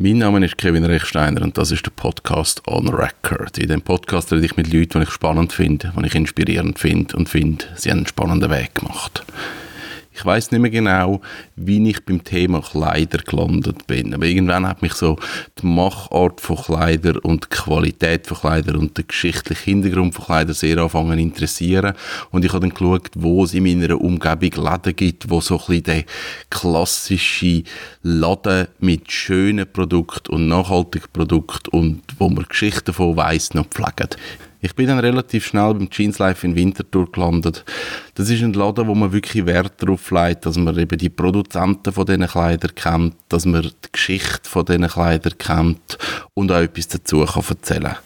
Mein Name ist Kevin Rechsteiner und das ist der Podcast On Record. In dem Podcast rede ich mit Leuten, die ich spannend finde, die ich inspirierend finde und finde, sie haben einen spannenden Weg gemacht. Ich weiß nicht mehr genau, wie ich beim Thema Kleider gelandet bin. Aber irgendwann hat mich so die Machart von Kleider und die Qualität von Kleider und der geschichtliche Hintergrund von Kleider sehr anfangen interessieren. Und ich habe dann geschaut, wo es in meiner Umgebung Läden gibt, wo so ein bisschen der klassische Laden mit schönen Produkten und nachhaltigen Produkten und wo man Geschichten davon weiss, noch pflegt. Ich bin dann relativ schnell beim Jeans Life in Winterthur gelandet. Das ist ein Laden, wo man wirklich Wert darauf legt, dass man eben die Produzenten von diesen Kleidern kennt, dass man die Geschichte von diesen Kleidern kennt und auch etwas dazu kann erzählen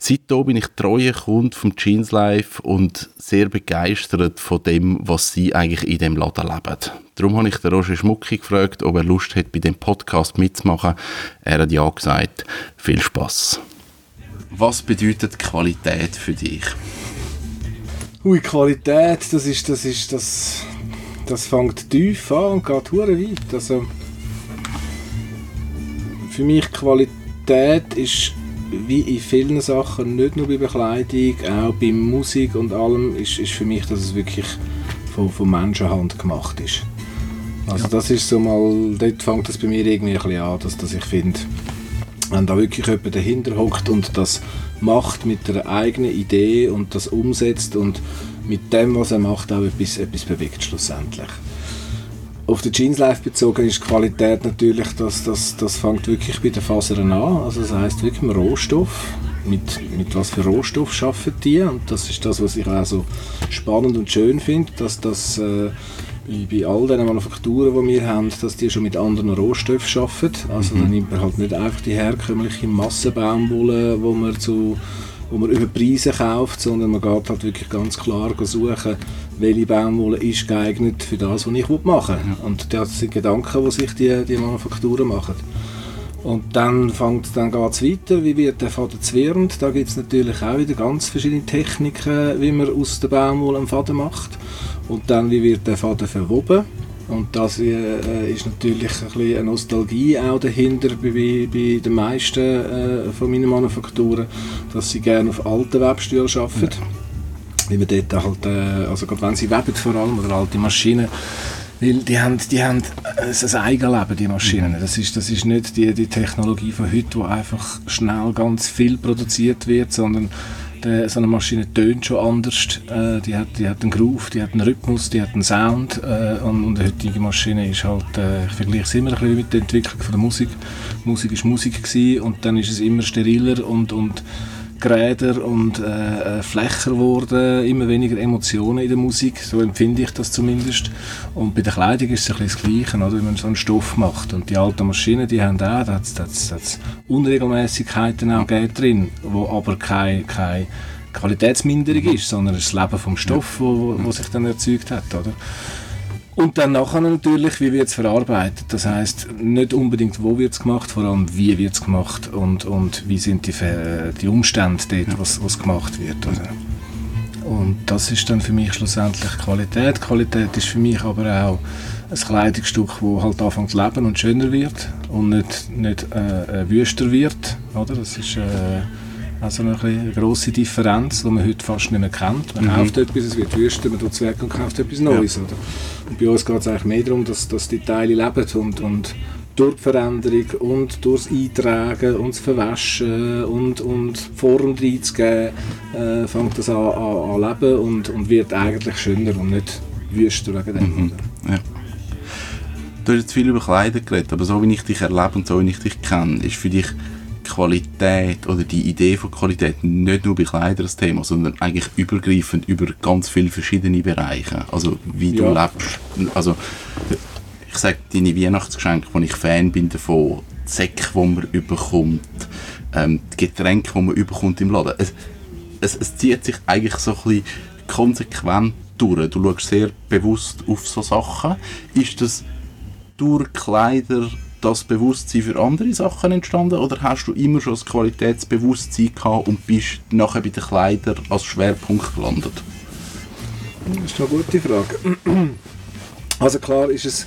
Seitdem bin ich treuer Kunde vom Jeans Life und sehr begeistert von dem, was sie eigentlich in dem Laden leben. Darum habe ich den Roger Schmucki gefragt, ob er Lust hat, bei dem Podcast mitzumachen. Er hat ja gesagt. Viel Spaß. Was bedeutet Qualität für dich? Ui, Qualität, das ist, das ist, das, das fängt tief an und geht hure weit. Also, für mich Qualität ist wie in vielen Sachen, nicht nur bei Bekleidung, auch bei Musik und allem, ist, ist für mich, dass es wirklich von, von Menschenhand gemacht ist. Also ja. das ist so mal, dort fängt das bei mir irgendwie ein bisschen an, dass, dass ich finde, wenn da wirklich jemand dahinter hockt und das macht mit einer eigenen Idee und das umsetzt und mit dem, was er macht, auch etwas, etwas bewegt schlussendlich. Auf die Jeans Life bezogen ist die Qualität natürlich, dass das, das fängt wirklich bei den Fasern an. Also das heißt wirklich im Rohstoff. Mit, mit was für Rohstoff schaffen die? Und das ist das, was ich auch so spannend und schön finde, dass das äh, bei, bei all den Manufakturen, die wir haben, dass die schon mit anderen Rohstoffen arbeiten. Also mhm. dann nimmt man halt nicht einfach die herkömmliche Massenbaumwolle, wo man zu wo man über Preise kauft, sondern man geht halt wirklich ganz klar suchen, welche Baumwolle ist geeignet für das, was ich machen will. Ja. Und das sind Gedanken, die sich die, die Manufakturen machen. Und dann, fängt, dann geht es weiter, wie wird der Faden zwirrend. Da gibt es natürlich auch wieder ganz verschiedene Techniken, wie man aus der Baumwolle einen Faden macht. Und dann, wie wird der Faden verwoben? Und das äh, ist natürlich ein bisschen eine Nostalgie auch dahinter bei, bei den meisten äh, von meinen Manufakturen, dass sie gerne auf alten Webstühlen arbeiten. Ja. Weil man dort halt, äh, also gerade wenn sie weben vor allem, oder alte Maschinen, weil die haben, die haben ein Eigenleben, die Maschinen. Das ist, das ist nicht die, die Technologie von heute, wo einfach schnell ganz viel produziert wird, sondern der, so eine Maschine tönt schon anders. Äh, die, hat, die hat einen Groove, die hat einen Rhythmus, die hat einen Sound. Äh, und, und die heutige Maschine ist halt, äh, ich vergleiche es immer ein bisschen mit der Entwicklung von der Musik. Musik ist Musik gewesen, und dann ist es immer steriler und, und geräder und äh, äh, flächer geworden, immer weniger Emotionen in der Musik, so empfinde ich das zumindest. Und bei der Kleidung ist es ein bisschen das Gleiche, oder, wenn man so einen Stoff macht. Und die alten Maschinen, die haben auch, da hat Unregelmäßigkeiten auch drin, wo aber keine, keine Qualitätsminderung ist, sondern das Leben vom Stoff, wo, wo sich dann erzeugt hat, oder? Und dann nachher natürlich, wie wird es verarbeitet. Das heißt nicht unbedingt, wo wird es gemacht, vor allem wie wird es gemacht und, und wie sind die, die Umstände dort, was, was gemacht wird. Oder? Und das ist dann für mich schlussendlich Qualität. Qualität ist für mich aber auch ein Kleidungsstück, das halt anfängt zu leben und schöner wird und nicht, nicht äh, äh wüster wird. Oder? Das ist... Äh, also eine, eine grosse Differenz, die man heute fast nicht mehr kennt. Man mhm. kauft etwas, es wird wüster, man tut weg und kauft etwas Neues. Ja. Oder? Und bei uns geht es eigentlich mehr darum, dass, dass die Teile leben und, und durch die Veränderung und durchs Eintragen und das Verwaschen und, und Form reinzugeben, äh, fängt das an, an, an leben und, und wird eigentlich schöner und nicht wüster wegen dem. Mhm. Ja. Du hast jetzt viel über Kleider geredet, aber so wie ich dich erlebe und so wie ich dich kenne, ist für dich Qualität oder die Idee von Qualität nicht nur bei Kleidern das Thema, sondern eigentlich übergreifend über ganz viele verschiedene Bereiche. Also wie du ja. lebst. Also ich sage deine Weihnachtsgeschenke, wo ich Fan bin davon, die Säcke, die man überkommt, ähm, die Getränke, die man überkommt im Laden. Es, es, es zieht sich eigentlich so ein bisschen konsequent durch. Du schaust sehr bewusst auf so Sachen. Ist das durch Kleider das Bewusstsein für andere Sachen entstanden oder hast du immer schon das Qualitätsbewusstsein gehabt und bist nachher bei den Kleidern als Schwerpunkt gelandet? Das ist eine gute Frage. Also klar ist es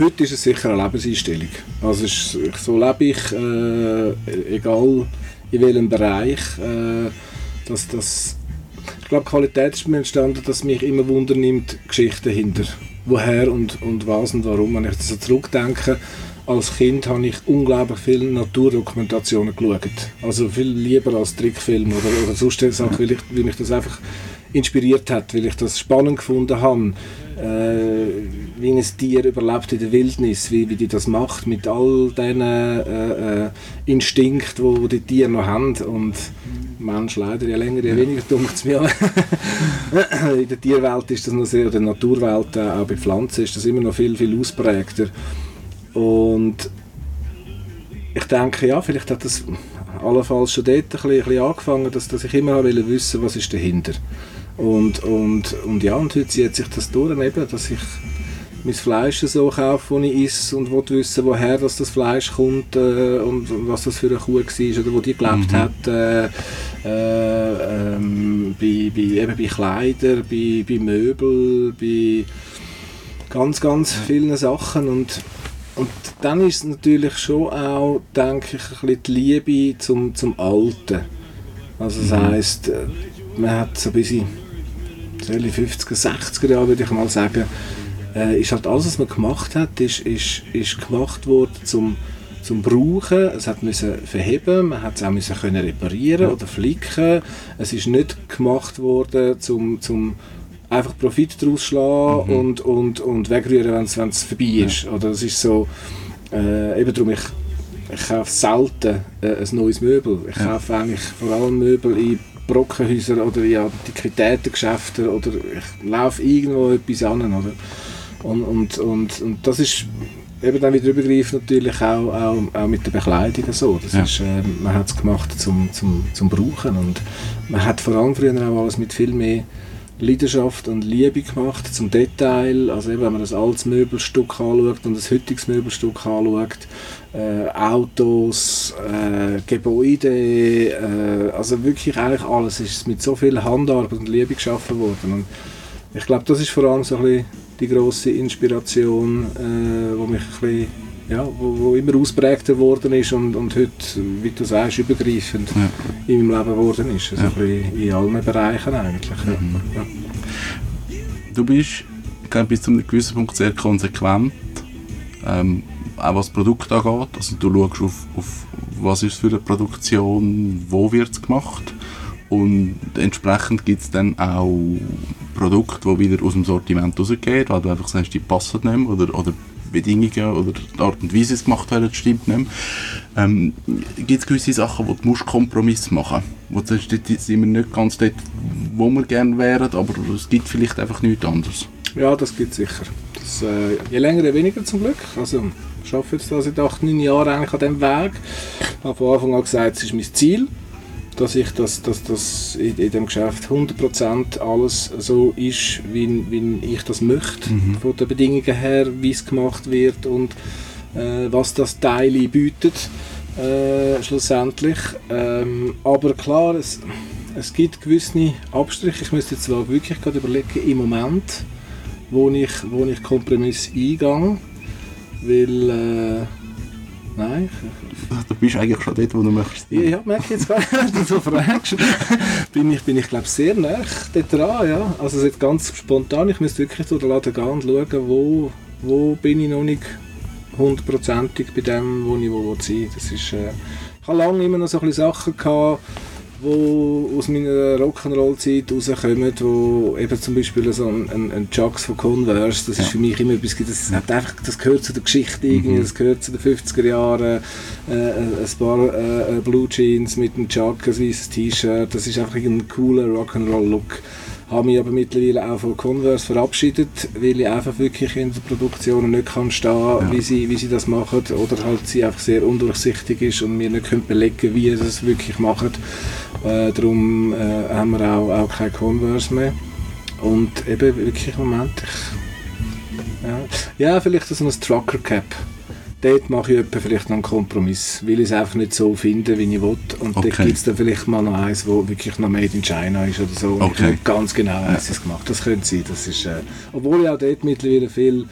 Heute ist es sicher eine Lebenseinstellung. Also ist, so lebe ich, äh, egal in welchem Bereich. Äh, dass, dass, ich glaube, Qualität ist mir entstanden, dass mich immer Wunder nimmt, Geschichten hinter. Woher und, und was und warum. Wenn ich so zurückdenke, als Kind habe ich unglaublich viele Naturdokumentationen geschaut. Also viel lieber als Trickfilme oder, oder sonst Sachen, weil, ich, weil mich das einfach inspiriert hat, weil ich das spannend gefunden habe, äh, wie ein Tier überlebt in der Wildnis, wie, wie die das macht mit all diesen äh, äh, Instinkten, die die Tiere noch haben. Und Mensch leider, je länger, je weniger dunkt es mir. in der Tierwelt ist das noch sehr, in der Naturwelt, äh, auch bei Pflanzen, ist das immer noch viel, viel ausprägter. Und ich denke, ja, vielleicht hat das allenfalls schon dort ein bisschen, ein bisschen angefangen, dass, dass ich immer wissen wollte, was ist dahinter. Und, und, und ja, und heute zieht sich das durch, eben, dass ich mein Fleisch so kaufe, das ich esse und will wissen, woher das, das Fleisch kommt äh, und was das für eine Kuh war oder wo die gelebt mhm. hat. Äh, äh, ähm, bei, bei, eben bei Kleidern, bei, bei Möbeln, bei ganz, ganz vielen Sachen und und dann ist es natürlich schon auch, denke ich, ein bisschen die Liebe zum, zum Alten. Also das mhm. heisst, äh, man hat so ein bisschen in den 50er, 60er Jahren, würde ich mal sagen, äh, ist halt alles, was man gemacht hat, ist, ist, ist gemacht worden zum, zum Brauchen. Es hat müssen verheben, man hat es auch müssen können reparieren oder flicken. Es ist nicht gemacht worden zum, zum einfach Profit daraus schlagen mhm. und, und, und wegrühren, wenn es vorbei ist. Ja. Oder es ist so, äh, eben darum, ich, ich kaufe selten äh, ein neues Möbel. Ich ja. kaufe eigentlich vor allem Möbel in Brockenhäusern oder in Antiquitätengeschäften oder ich laufe irgendwo etwas an. Oder? Und, und, und, und das ist eben dann wieder übergreifend natürlich auch, auch, auch mit der Bekleidung so. Das ja. ist, äh, man hat es gemacht zum, zum, zum Brauchen und man hat vor allem früher auch alles mit viel mehr Leidenschaft und Liebe gemacht zum Detail. Also eben, wenn man das altes Möbelstück anschaut und das heutiges Möbelstück anschaut, äh, Autos, äh, Gebäude, äh, also wirklich eigentlich alles ist mit so viel Handarbeit und Liebe geschaffen worden. Und ich glaube, das ist vor allem so ein bisschen die große Inspiration, äh, wo mich ein bisschen, ja, wo, wo, immer ausprägter geworden ist und, und heute, wie du sagst, übergreifend ja. in meinem Leben geworden ist. Also ja. in allen Bereichen eigentlich. Mhm. Ja. Du bist glaube bis zu einem gewissen Punkt sehr konsequent, ähm, auch was das Produkt angeht. Also du schaust auf, auf was ist für eine Produktion, wo wird es gemacht und entsprechend gibt es dann auch Produkte, die wieder aus dem Sortiment rausgehen, weil du einfach sagst, die passen nicht mehr oder, oder Bedingungen oder die Art und Weise, es gemacht werden, stimmt nicht. Ähm, gibt es gewisse Sachen, wo du musst Kompromiss machen musst? Wo sind wir nicht ganz dort, wo wir gerne wären, aber es gibt vielleicht einfach nichts anderes. Ja, das gibt es sicher. Das, äh, je länger, je weniger zum Glück. Also, ich arbeite jetzt seit 8, 9 Jahren eigentlich an diesem Weg. Ich habe von Anfang an gesagt, es ist mein Ziel dass ich das, dass das in, in dem Geschäft 100% alles so ist, wie, wie ich das möchte, mhm. von den Bedingungen her, wie es gemacht wird und äh, was das Teil bietet äh, schlussendlich. Ähm, aber klar, es, es gibt gewisse Abstriche. Ich müsste jetzt zwar wirklich gerade überlegen, im Moment, wo ich, wo ich Kompromiss eingehe, weil äh, nein, du bist eigentlich schon dort, wo du möchtest. Ja, ja merke ich jetzt gar nicht, wenn du so fragst. bin ich, bin ich glaube sehr nah dort dran, ja. Also jetzt ganz spontan, ich müsste wirklich durch den Laden gehen und schauen, wo, wo bin ich noch nicht hundertprozentig bei dem, wo ich wo, sein Das ist, äh, ich habe lange immer noch so ein bisschen Sachen gehabt, die aus meiner Rock'n'Roll-Zeit rauskommen, wo eben zum Beispiel so ein, ein, ein Chucks von Converse, das ja. ist für mich immer etwas, das, hat einfach, das gehört zu der Geschichte, irgendwie, mhm. das gehört zu den 50er Jahren, äh, ein paar äh, Blue Jeans mit einem Chuck, ein weißes T-Shirt, das ist einfach ein cooler Rock'n'Roll-Look habe mich aber mittlerweile auch von Converse verabschiedet, weil ich einfach wirklich in der Produktion nicht kann stehen ja. wie, sie, wie sie das machen oder halt sie einfach sehr undurchsichtig ist und mir nicht können belegen wie sie es wirklich machen. Äh, darum äh, haben wir auch, auch keine Converse mehr. Und eben wirklich im Moment, ich, ja, ja vielleicht so ein Trucker Cap dort mache ich etwa vielleicht noch einen Kompromiss, weil ich es einfach nicht so finde, wie ich will. Und Okay. dort gibt es dann vielleicht mal noch eins, wo wirklich noch Made in China ist oder so. Und Okay. ich nicht ganz genau weiss, wie es gemacht Das könnte sein. Das ist, äh, obwohl ich auch dort mittlerweile viel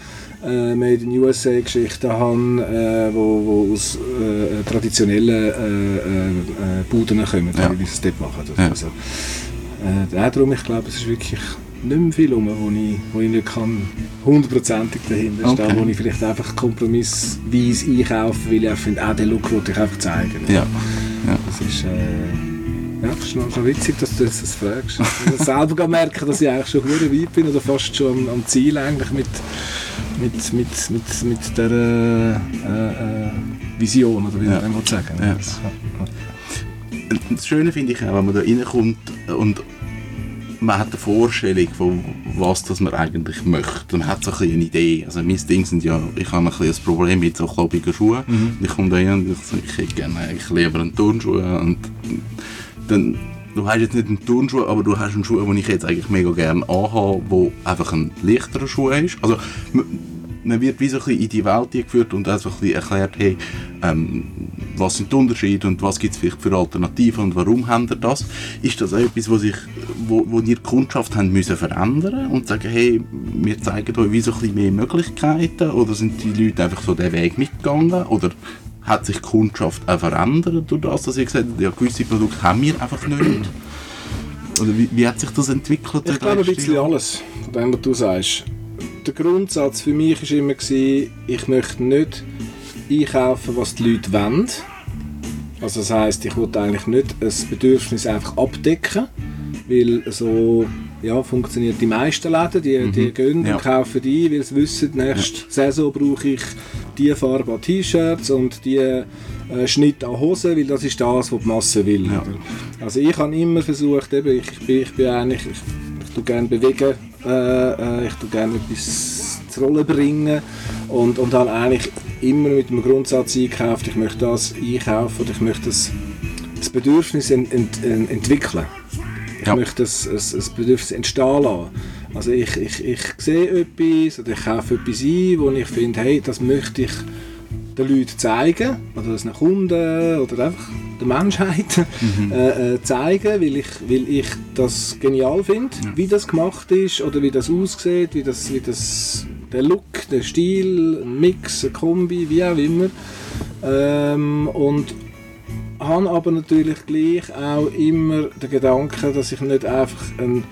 äh, Made in USA Geschichten habe, äh, wo, wo aus äh, traditionellen äh, äh, äh, Buden kommen, Ja. wie sie es dort machen. Ja. Also, äh, auch darum, ich glaube, es ist wirklich nicht mehr viel rum, wo ich, wo ich nicht kann hundertprozentig dahinter stehen, Okay. wo ich vielleicht einfach kompromissweise einkaufe, weil ich finde, ah, den Look wollte ich einfach zeigen. Ja. Das ist, äh, ja, das ist noch schon witzig, dass du jetzt das fragst. Ich selber merken, dass ich eigentlich schon gut weit bin oder fast schon am, am Ziel eigentlich mit, mit, mit, mit, mit der äh, äh, Vision, oder wie Ja. man sagen Ja. Das- Das Schöne finde ich auch, wenn man da reinkommt und man hat eine Vorstellung von was das man eigentlich möchte. Man hat so ein bisschen eine Idee. Also mein Ding sind ja, ich habe ein bisschen ein Problem mit so klobigen Schuhen. Mhm. Ich komme da hin und ich sage, ich hätte gerne eigentlich lieber einen Turnschuh und dann Du hast jetzt nicht einen Turnschuh, aber du hast einen Schuh, den ich jetzt eigentlich mega gerne anhabe, der einfach ein leichterer Schuh ist. Also, man- wird wie so ein bisschen in die Welt geführt und einfach ein bisschen erklärt, hey, ähm, was sind die Unterschiede und was gibt es vielleicht für Alternativen und warum haben ihr das? Ist das etwas, wo, sich, wo, wo die Kundschaft haben müssen verändern und sagen, hey, wir zeigen euch wie so ein bisschen mehr Möglichkeiten oder sind die Leute einfach so den Weg mitgegangen oder hat sich die Kundschaft auch verändert durch das, dass ihr gesagt habt, ja, gewisse Produkte haben wir einfach nicht? Oder wie, wie hat sich das entwickelt? Ich glaube, ein bisschen alles, von dem, was du sagst. Der Grundsatz für mich war immer, gewesen, ich möchte nicht einkaufen, was die Leute wollen. Also das heisst, ich wollte eigentlich nicht ein Bedürfnis einfach abdecken, weil so ja, funktioniert die meisten Läden, die, die gehen Mhm. Ja. und kaufen die, weil sie wissen, nächste Saison brauche ich die Farbe an T-Shirts und die äh, Schnitt an Hosen, weil das ist das, was die Masse will. Ja. Also ich habe immer versucht, eben, ich, bin, ich bin eigentlich, ich, ich tue gerne bewegen, äh, äh, ich tue gerne etwas zu Rollen bringen und, und habe eigentlich immer mit dem Grundsatz eingekauft, ich möchte das einkaufen oder ich möchte das, das Bedürfnis ent, ent, ent, entwickeln. Ich Ja. möchte das, das, das Bedürfnis entstehen lassen. Also ich, ich, ich sehe etwas oder ich kaufe etwas ein, wo ich finde, hey, das möchte ich den Leuten zeigen, oder den Kunden oder einfach der Menschheit äh, äh, zeigen, weil ich, weil ich das genial finde, wie das gemacht ist oder wie das aussieht, wie das, wie das der Look, der Stil, ein Mix, eine Kombi, wie auch immer. Ähm, und habe aber natürlich gleich auch immer den Gedanken, dass ich nicht einfach ein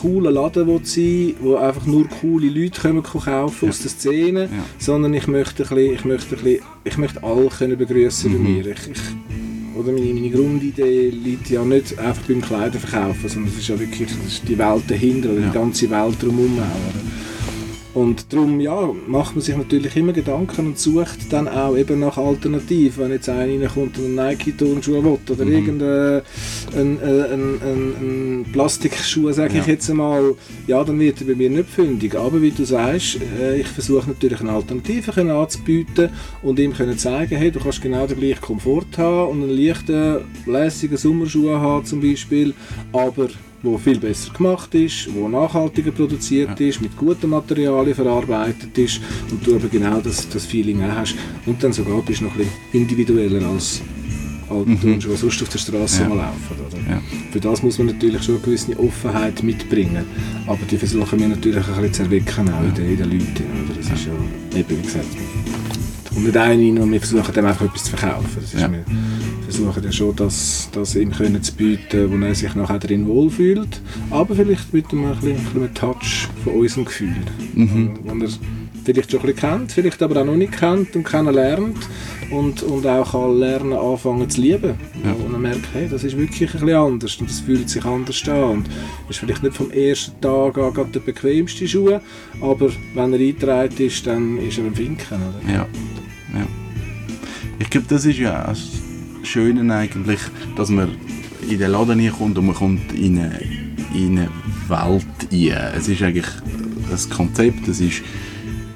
cooler Laden will sein wo einfach nur coole Leute kommen kaufen aus der Szene, Ja. sondern ich möchte, ein bisschen, ich möchte, ein bisschen, ich möchte alle können begrüßen bei Mhm. mir. Ich, ich, oder meine, meine Grundidee liegt ja nicht einfach beim Kleider verkaufen, sondern es ist ja wirklich ist die Welt dahinter oder Ja. die ganze Welt drumherum. oder? Und darum ja, macht man sich natürlich immer Gedanken und sucht dann auch eben nach Alternativen. Wenn jetzt einer reinkommt und einen Nike-Turnschuh will oder Mhm. irgendeinen ein, ein, ein, Plastikschuh, sage ich Ja. jetzt einmal, ja, dann wird er bei mir nicht fündig. Aber wie du sagst, äh, ich versuche natürlich eine Alternative anzubieten und ihm können zeigen, hey, du kannst genau den gleichen Komfort haben und einen leichten, lässigen Sommerschuh haben zum Beispiel, aber wo viel besser gemacht ist, wo nachhaltiger produziert ist, mit guten Materialien verarbeitet ist und du aber genau das, das Feeling auch hast und dann sogar bist du noch ein bisschen individueller als alte Turnschuhe, die sonst auf der Straße Ja. mal laufen. Oder? Ja. Für das muss man natürlich schon eine gewisse Offenheit mitbringen, aber die versuchen wir natürlich ein bisschen zu erwecken auch in den, in den Leuten. Oder? Das ist ja, eben wie gesagt, kommt nicht rein und wir versuchen dem einfach etwas zu verkaufen. Das ist Ja. mir, versuchen ja schon, das, das ihm können zu bieten, wo er sich nachher drin wohlfühlt, aber vielleicht mit einem, ein bisschen, ein bisschen einem Touch von unserem Gefühl, Mhm. wo er vielleicht schon ein bisschen kennt, vielleicht aber auch noch nicht kennt und kennenlernt und, und auch kann lernen, anfangen zu lieben. Ja. Und er merkt, hey, das ist wirklich ein bisschen anders und es fühlt sich anders an und ist vielleicht nicht vom ersten Tag an gerade der bequemste Schuh, aber wenn er eingetragen ist, dann ist er ein Finken. Oder? Ja. Ja. Ich glaube, das ist ja das Schöne eigentlich, dass man in den Laden hineinkommt und man kommt in eine, in eine Welt rein. Es ist eigentlich ein Konzept, es ist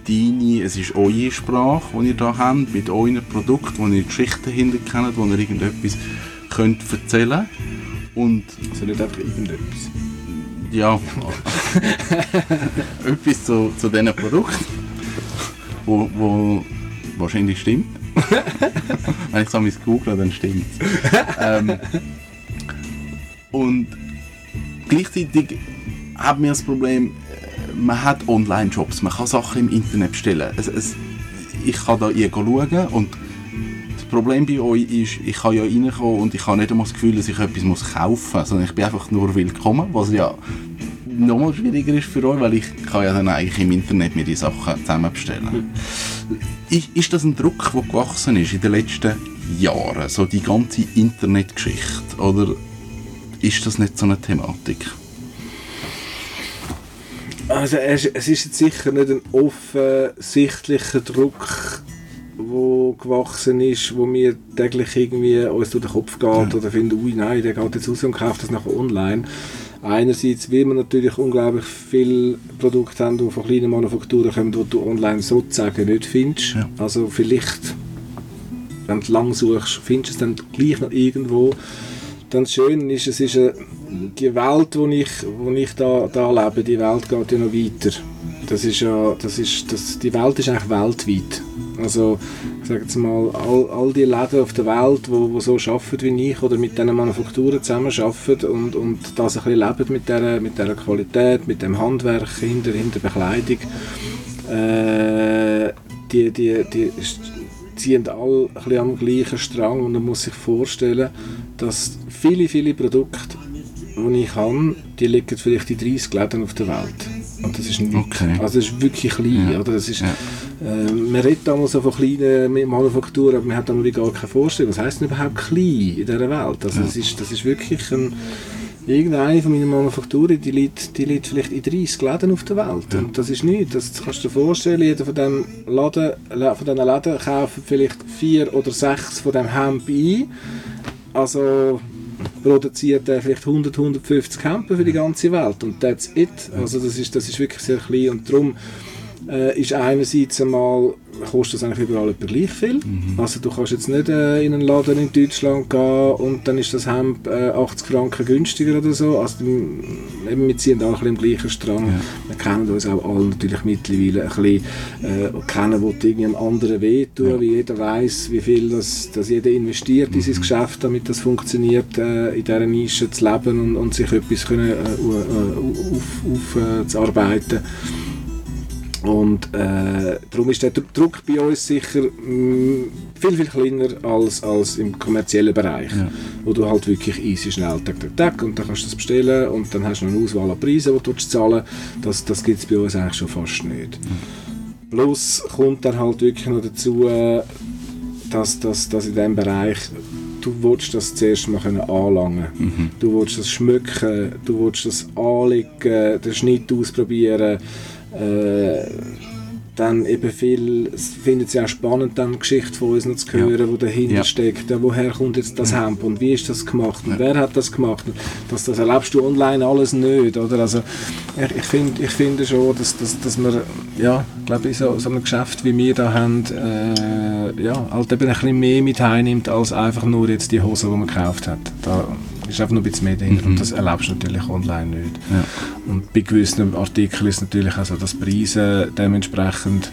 deine, es ist eure Sprache, die ihr da habt, mit euren Produkten, wo ihr die Geschichten dahinter kennt, wo ihr irgendetwas könnt erzählen und Also nicht einfach irgendetwas. ja, etwas zu, zu diesen Produkten, wo, wo wahrscheinlich stimmt. Wenn ich so mein google, dann stimmt ähm, Und gleichzeitig haben wir das Problem, äh, man hat Online-Shops, man kann Sachen im Internet bestellen. Es, es, ich kann da hier schauen und das Problem bei euch ist, ich kann ja reinkommen und ich habe nicht einmal das Gefühl, dass ich etwas muss kaufen muss, sondern ich bin einfach nur willkommen, was ja nochmal schwieriger ist für euch, weil ich kann ja dann eigentlich im Internet mir die Sachen zusammen bestellen. Ist, ist das ein Druck, der gewachsen ist in den letzten Jahren, so die ganze Internetgeschichte, oder ist das nicht so eine Thematik? Also es, es ist jetzt sicher nicht ein offensichtlicher Druck, wo gewachsen ist, wo mir täglich irgendwie uns durch den Kopf geht ja. oder finde, ui nein, der geht jetzt raus und kauft das nachher online. Einerseits will man natürlich unglaublich viele Produkte haben, die von kleinen Manufakturen kommen, die du online sozusagen nicht findest. Ja. Also vielleicht, wenn du lang suchst, findest du es dann gleich noch irgendwo. Dann das Schöne ist, es ist eine, die Welt, wo ich, wo ich da, da lebe, die Welt geht ja noch weiter. Das ist ja, das ist, das, die Welt ist eigentlich weltweit. Also, sage jetzt mal, all, all die Läden auf der Welt, die wo, wo so arbeiten wie ich oder mit diesen Manufakturen zusammen arbeiten und, und das ein bisschen leben mit dieser, mit dieser Qualität, mit dem Handwerk hinter, hinter Bekleidung, äh, die, die, die ziehen alle ein bisschen am gleichen Strang und man muss sich vorstellen, dass viele, viele Produkte, die ich habe, die liegen vielleicht in 30 Läden auf der Welt. Und das ist nicht, okay. also das ist wirklich klein, ja. oder? Das ist, ja. Äh, man redet damals so von kleinen Manufakturen, aber man hat damals gar keine Vorstellung. Was heisst denn überhaupt klein in dieser Welt? Also ja. das, ist, das ist wirklich ein, irgendeine von meinen Manufakturen, die liegt, die liegt vielleicht in 30 Läden auf der Welt. Ja. Und das ist nichts. Das, kannst du dir vorstellen, jeder von diesen Läden, von diesen Läden kauft vielleicht vier oder sechs von dem Hemd ein. Also produziert er vielleicht 100, 150 Camper für die ganze Welt und that's it. Also das ist, das ist wirklich sehr klein und darum äh, ist einerseits einmal kostet das eigentlich überall etwa gleich viel. Mhm. Also du kannst jetzt nicht äh, in einen Laden in Deutschland gehen und dann ist das Hemd äh, 80 Franken günstiger oder so. Also eben, wir ziehen alle im gleichen Strang. Ja. Wir kennen uns auch alle natürlich mittlerweile ein bisschen, äh, kennen, wo irgendwie einem anderen wehtun, ja. wie jeder weiß, wie viel das, das jeder investiert mhm. in sein mhm. Geschäft, damit das funktioniert, äh, in dieser Nische zu leben und, und sich etwas können, äh, auf, auf, auf, zu arbeiten. Und äh, darum ist der Druck bei uns sicher mh, mm, viel, viel kleiner als, als im kommerziellen Bereich, ja. wo du halt wirklich easy schnell tak, tak, tak und dann kannst du das bestellen und dann hast du noch eine Auswahl an Preisen, die du zahlen Das, das gibt es bei uns eigentlich schon fast nicht. Ja. Plus kommt dann halt wirklich noch dazu, dass, dass, dass in diesem Bereich du willst das zuerst mal anlangen mhm. Du willst das schmücken, du willst das anlegen, den Schnitt ausprobieren äh, dann eben viel, finden sie auch spannend, dann die Geschichte von uns noch zu hören, ja. die dahinter ja. steckt. Ja, woher kommt jetzt das ja. Hemd und wie ist das gemacht und ja. wer hat das gemacht? Das, das erlebst du online alles nicht, oder? Also ich, ich, find, ich finde schon, dass, dass, dass wir, ja, glaube in so, so einem Geschäft wie wir da haben, äh, ja, halt eben ein bisschen mehr mit heimnimmt, als einfach nur jetzt die Hose, die man gekauft hat. Da, ist einfach noch ein bisschen mehr dahinter mhm. und das erlebst du natürlich online nicht. Ja. Und bei gewissen Artikeln ist natürlich auch so, dass Preise dementsprechend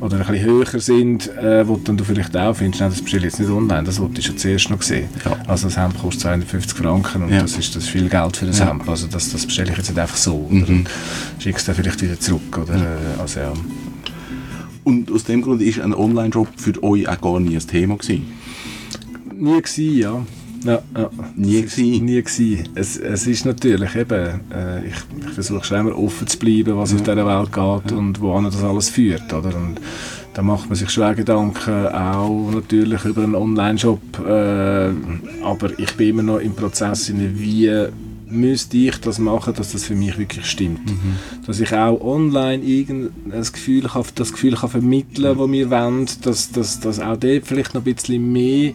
oder ein bisschen höher sind, äh, wo dann du vielleicht auch findest, nein, das bestelle ich jetzt nicht online, das wollte ich schon zuerst noch sehen. Ja. Also das Hemd kostet 250 Franken und ja. das, ist, das ist viel Geld für das ja. Hemd, also das, das bestelle ich jetzt nicht einfach so mhm. und schickst dann vielleicht wieder zurück. Oder? Äh, also, ja. Und aus dem Grund ist ein Online-Job für euch auch gar nie ein Thema gewesen? Nie gewesen, ja. Ja, ja. Nie gewesen. Nie gewesen. Es, es ist natürlich eben, äh, ich, ich versuche schon immer offen zu bleiben, was ja. auf dieser Welt geht ja. und wohin das alles führt, oder? Und da macht man sich schwer Gedanken, auch natürlich über einen Online-Shop, äh, aber ich bin immer noch im Prozess, wie müsste ich das machen, dass das für mich wirklich stimmt. Mhm. Dass ich auch online das Gefühl kann, das Gefühl kann vermitteln kann, das wir wollen, dass, dass, dass auch dort vielleicht noch ein bisschen mehr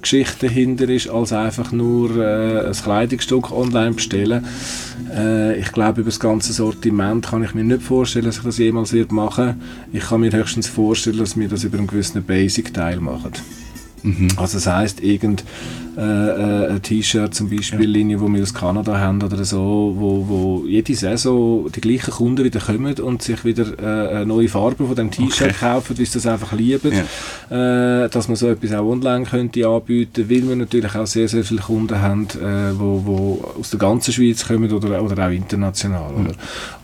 Geschichte dahinter ist, als einfach nur äh, ein Kleidungsstück online bestellen. Äh, ich glaube, über das ganze Sortiment kann ich mir nicht vorstellen, dass ich das jemals wird machen Ich kann mir höchstens vorstellen, dass wir das über einen gewissen Basic-Teil machen. Mhm. Also das heisst, irgend äh, äh, ein T-Shirt zum Beispiel. Linie, wo wir aus Kanada haben oder so, wo, wo jede Saison die gleichen Kunden wieder kommen und sich wieder äh, neue Farben von dem T-Shirt okay. kaufen, weil sie das einfach lieben, ja. äh, dass man so etwas auch online könnte anbieten, weil wir natürlich auch sehr, sehr viele Kunden haben, äh, wo, wo aus der ganzen Schweiz kommen oder, oder auch international. Mhm. Oder?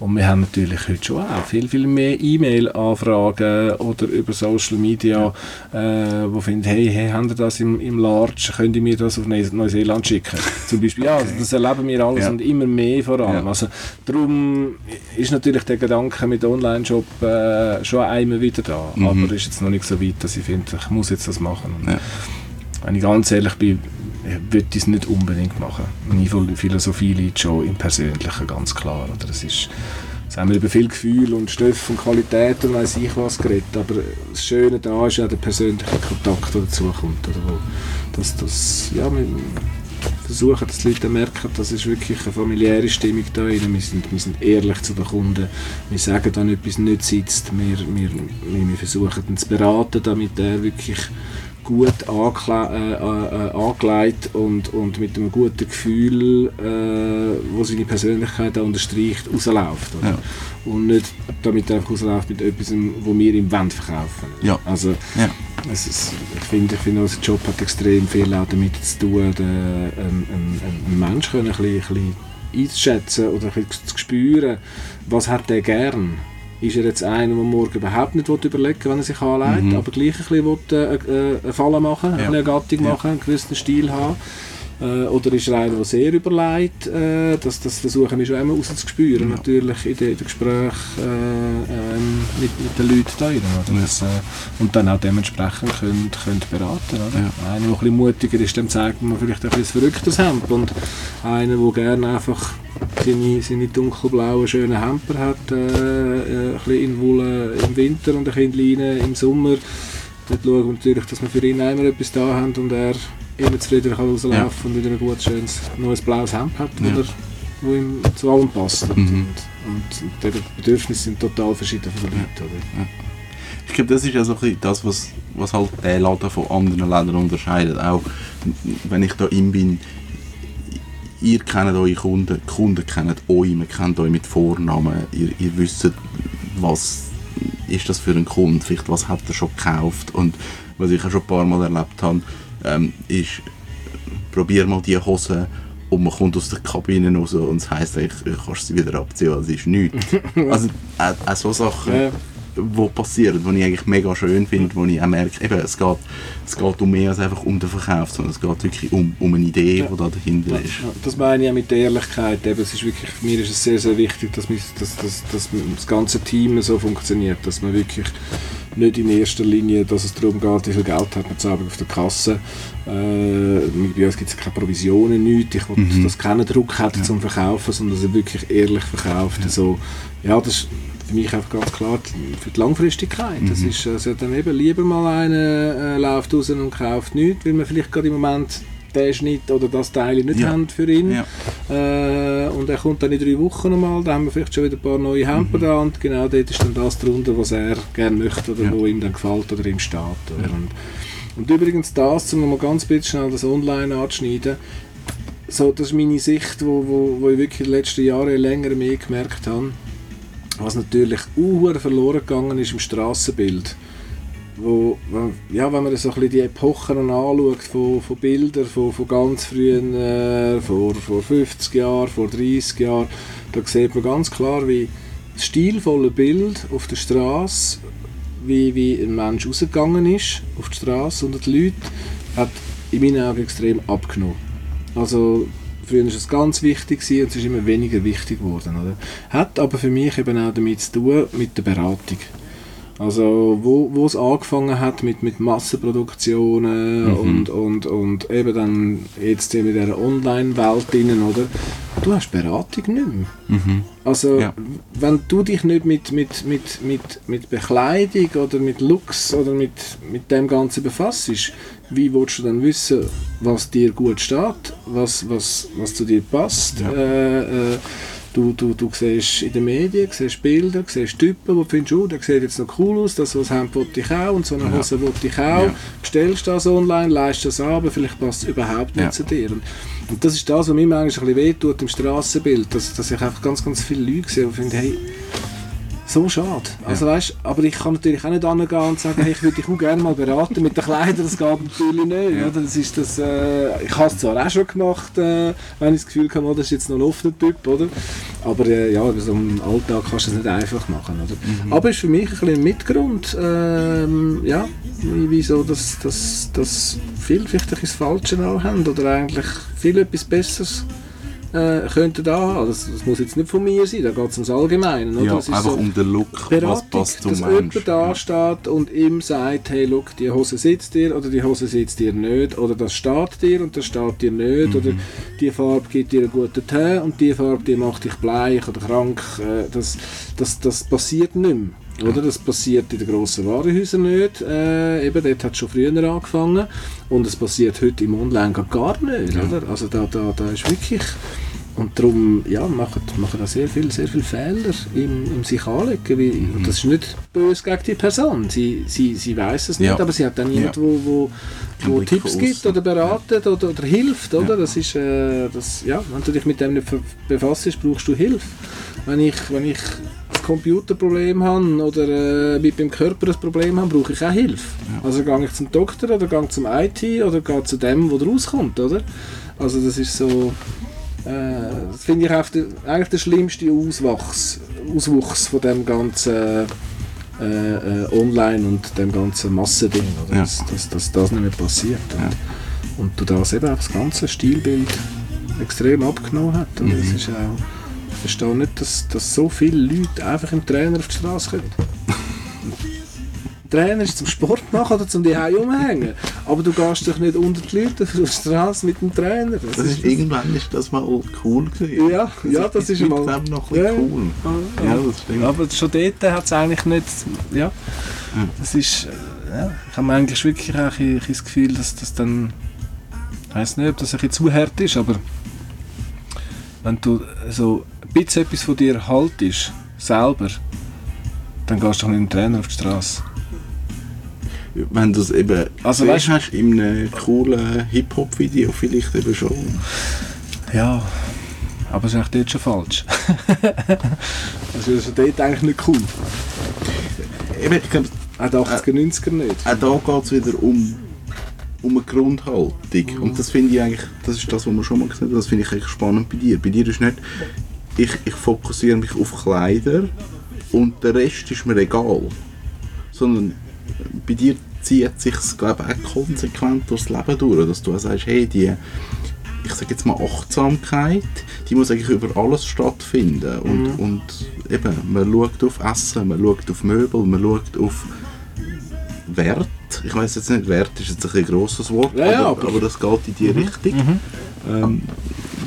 Und wir haben natürlich heute schon auch viel, viel mehr E-Mail-Anfragen oder über Social Media, ja. äh, wo finden, hey, hey, haben ihr das im, im Large, könnt ihr mir das auf Neuseeland schicken? Zum Beispiel, ja, also das erleben wir alles ja. und immer mehr vor allem. Ja. Also darum ist natürlich der Gedanke mit Online-Shop äh, schon einmal wieder da, mhm. aber ist jetzt noch nicht so weit, dass ich finde, ich muss jetzt das machen. Und wenn ich ganz ehrlich bin, würde ich es nicht unbedingt machen. Meine Philosophie liegt schon im Persönlichen, ganz klar. Oder es ist, Jetzt haben wir über viel Gefühl und Stoff und Qualität und weiss ich was geredet, aber das Schöne da ist ja der persönliche Kontakt, der dazu kommt. Oder wo, dass, das, ja, wir versuchen, dass die Leute merken, dass es wirklich eine familiäre Stimmung da ist. Wir sind, wir sind ehrlich zu den Kunden. Wir sagen, wenn etwas nicht sitzt, wir, wir, wir versuchen ihn zu beraten, damit er wirklich gut äh, äh, angelegt und, und mit einem guten Gefühl, äh, wo seine Persönlichkeit auch unterstreicht, rausläuft. Ja. Und nicht damit er einfach rausläuft mit etwas, wo wir ihm Wand verkaufen. Ja. Also, ja. Es ist, ich finde, ich finde, unser Job hat extrem viel auch damit zu tun, den, einen, einen, einen Menschen ein bisschen, ein bisschen einzuschätzen oder ein bisschen zu spüren, was hat der gern ist er jetzt einer, der morgen überhaupt nicht überlegen will, wenn er sich anlegt, mhm. aber gleich ein bisschen will, äh, äh, eine Falle machen, ja. eine Gattung machen, einen gewissen Stil haben. Äh, oder ist er einer, der sehr überlegt? Äh, das, das versuchen wir schon immer rauszuspüren, ja. natürlich in den, Gesprächen äh, ähm, mit, mit den Leuten da. Oder? Das, äh, und dann auch dementsprechend können, können beraten. Oder? Ja. Einer, der ein bisschen mutiger ist, dem zeigt man vielleicht ein bisschen verrücktes Hemd. Und einer, der gerne einfach seine, seine dunkelblauen, schönen Hemper hat, äh, äh, ein bisschen in Wolle im Winter und ein bisschen in Leine im Sommer. Dort schauen wir natürlich, dass wir für ihn immer etwas da haben und er immer zufrieden rauslaufen ja. und wieder ein gutes, schönes, neues blaues Hemd hat, ja. oder, wo ihm zu allem passt. Mhm. Und, und, und, die Bedürfnisse sind total verschieden von den Leuten. Ja. Ich glaube, das ist ja so ein das, was, was halt der Laden von anderen Ländern unterscheidet. Auch wenn ich da in bin, ihr kennt eure Kunden, die Kunden kennen euch, man kennt euch mit Vornamen, ihr, ihr wisst, was ist das für ein Kunde, vielleicht was hat er schon gekauft und was ich auch schon ein paar Mal erlebt habe, ähm, ist, probier mal die Hose und man kommt aus der Kabine raus und es heisst, ich, ich kannst sie wieder abziehen, es ist nichts. also auch, auch so Sachen, ja. die passieren, die ich eigentlich mega schön finde, wo ich auch merke, eben, es, geht, es geht um mehr als einfach um den Verkauf, sondern es geht wirklich um, um eine Idee, ja. die da dahinter ist. Ja, das meine ich auch mit der Ehrlichkeit. Eben, es ist wirklich, für mich ist es sehr, sehr wichtig, dass, dass, dass, dass das ganze Team so funktioniert, dass man wirklich nicht in erster Linie, dass es darum geht, wie viel Geld hat man zu auf der Kasse. Äh, bei uns gibt es keine Provisionen, nichts. Ich will, mhm. dass keinen Druck hat ja. zum Verkaufen, sondern dass er wirklich ehrlich verkauft. Ja. Also, ja, das ist für mich einfach ganz klar für die Langfristigkeit. Mhm. Das ist also dann eben lieber mal einer äh, läuft raus und kauft nichts, weil man vielleicht gerade im Moment den Schnitt oder das Teil nicht ja. haben für ihn. Ja. Äh, und er kommt dann in drei Wochen nochmal, da haben wir vielleicht schon wieder ein paar neue Hemper mhm. da und genau dort ist dann das drunter, was er gerne möchte oder ja. wo ihm dann gefällt oder ihm steht. Oder? Und, und, übrigens das, um mal ganz bisschen schnell das Online anzuschneiden, so, das ist meine Sicht, wo, wo, wo ich wirklich in den letzten Jahren länger mehr gemerkt habe, was natürlich auch verloren gegangen ist im Strassenbild wo, ja, wenn man so die Epochen anschaut, von, von Bildern von, von ganz frühen, äh, vor, vor 50 Jahren, vor 30 Jahren, da sieht man ganz klar, wie das stilvolle Bild auf der Straße, wie, wie ein Mensch rausgegangen ist auf die Straße unter die Leute, hat in meinen Augen extrem abgenommen. Also früher war es ganz wichtig und es ist immer weniger wichtig geworden. Oder? Hat aber für mich eben auch damit zu tun, mit der Beratung. Also wo, wo es angefangen hat mit, mit Massenproduktionen mhm. und, und, und eben dann jetzt in dieser Online-Welt oder? Du hast Beratung nicht mehr. Mhm. Also ja. wenn du dich nicht mit, mit, mit, mit, mit Bekleidung oder mit Looks oder mit, mit dem Ganzen befasst, wie willst du dann wissen, was dir gut steht, was, was, was zu dir passt? Ja. Äh, äh, Du, du, du siehst in den Medien, siehst Bilder, siehst Typen, wo du findest, oh, der sieht jetzt noch cool aus, das, was Hemd wollte ich auch und so eine Hose wollte ich auch. Ja. Bestellst das online, leistest das an, aber vielleicht passt es überhaupt nicht ja. zu dir. Und, und, das ist das, was mir manchmal ein bisschen wehtut im Strassenbild, dass, dass ich einfach ganz, ganz viele Leute sehe, die finden, hey, so schade. Also, ja. weißt, aber ich kann natürlich auch nicht angehen und sagen, hey, ich würde dich auch gerne mal beraten mit den Kleidern, das geht natürlich nicht. Ja. Das ist das, äh, ich habe es zwar auch schon gemacht, äh, wenn ich das Gefühl habe, oh, das ist jetzt noch ein offener Typ, oder? aber äh, ja, so im Alltag kannst du es nicht einfach machen. Oder? Mhm. Aber es ist für mich ein bisschen ein Mitgrund, ähm, ja, wieso dass, dass, dass viele vielleicht das Falsche haben oder eigentlich viel etwas Besseres äh, könnten da haben. Das, das, muss jetzt nicht von mir sein, da geht es ums Allgemeine. Oder? Ja, das ist einfach so um den Look, Beratung, was passt zum dass Mensch. jemand da steht und ihm sagt, hey, look, die Hose sitzt dir oder die Hose sitzt dir nicht oder das steht dir und das steht dir nicht mhm. oder die Farbe gibt dir einen guten Tee und die Farbe die macht dich bleich oder krank. Äh, das, das, das passiert nicht mehr. Oder? Das passiert in den grossen Warenhäusern nicht. Äh, eben, dort hat es schon früher angefangen. Und es passiert heute im Online gar nicht. Ja. Oder? Also da, da, da ist wirklich... Und darum ja, machen, machen da sehr viele sehr viel Fehler im, im sich anlegen. Wie, mhm. Das ist nicht böse gegen die Person. Sie, sie, sie weiß es nicht, ja. aber sie hat dann jemanden, ja. wo, wo, wo Tipps gibt oder beratet oder, oder hilft. Oder? Das ist, äh, das, ja, wenn du dich mit dem nicht befasst, brauchst du Hilfe. Wenn ich, wenn ich Computerproblem habe oder äh, mit meinem Körper ein Problem habe, brauche ich auch Hilfe. Ja. Also gehe ich zum Doktor oder gehe zum IT oder gehe zu dem, der rauskommt, oder? Also das ist so... Äh, das finde ich auch der, eigentlich der schlimmste Auswachs, Auswuchs von dem ganzen äh, äh, Online und dem ganzen Massending, oder? Ja. Dass, dass, dass, das nicht mehr passiert. Und, ja. und du das eben auch das ganze Stilbild extrem abgenommen hat. Und mhm. das ist auch verstehe nicht, dass, dass so viele Leute einfach im Trainer auf die Straße kommen. Trainer ist zum Sport machen oder zum die umhängen. Aber du gehst doch nicht unter die Leute auf die Straße mit dem Trainer. Das, das ist, irgendwann ist das mal cool gewesen. Ja, das ja, das ist, ist mal noch ein ja, cool. Ja, ja, das stimmt. Aber schon dort hat es eigentlich nicht, ja, das ist, ja, ich habe eigentlich wirklich auch ein, ein das Gefühl, dass das dann, ich weiß nicht, ob das ein bisschen zu hart ist, aber wenn du so bisschen etwas von dir haltest, selber, dann gehst du mit dem Trainer auf die Straße. Wenn du es eben also, weißt, hast in einem coolen Hip-Hop-Video vielleicht eben schon. Ja, aber es ist eigentlich dort schon falsch. also das ist dort eigentlich nicht cool. Eben, ich glaube... Auch die 80er, äh, 90er nicht. Auch da geht es wieder um um eine Grundhaltung. Mhm. Und das finde ich eigentlich, das ist das, was wir schon mal gesehen haben, das finde ich eigentlich spannend bei dir. Bei dir ist nicht, ich, ich fokussiere mich auf Kleider und der Rest ist mir egal. Sondern bei dir zieht sich glaube ich, auch konsequent durchs Leben durch, dass du auch sagst, hey, die, ich sage jetzt mal Achtsamkeit, die muss eigentlich über alles stattfinden und, mhm. und eben, man schaut auf Essen, man schaut auf Möbel, man schaut auf Wert. Ich weiß jetzt nicht, Wert ist jetzt ein, grosses Wort, ja, aber, aber, das geht in die mhm. Richtung. Mhm. Ähm,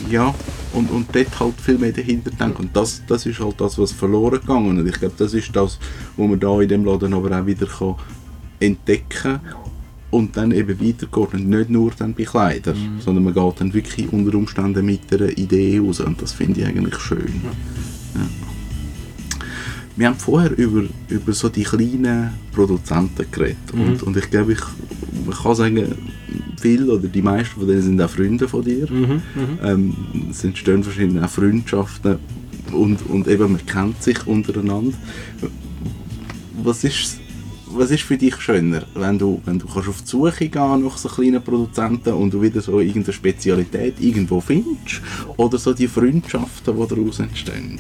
ja, und, und dort halt viel mehr dahinter denken. Und das, das ist halt das, was verloren gegangen Und ich glaube, das ist das, was man da in dem Laden aber auch wieder kann entdecken kann und dann eben weitergeht. Und nicht nur dann bei Kleidern, mhm. sondern man geht dann wirklich unter Umständen mit einer Idee raus. Und das finde ich eigentlich schön. Ja. Wir haben vorher über, über so die kleinen Produzenten geredet. Mhm. Und, und ich glaube, ich, man kann sagen, viele oder die meisten von denen sind auch Freunde von dir. Mhm. Mhm. Ähm, es entstehen verschiedene Freundschaften und, und eben man kennt sich untereinander. Was ist, was ist für dich schöner, wenn du, wenn du kannst auf die Suche gehen nach so kleinen Produzenten und du wieder so irgendeine Spezialität irgendwo findest oder so die Freundschaften, die daraus entstehen?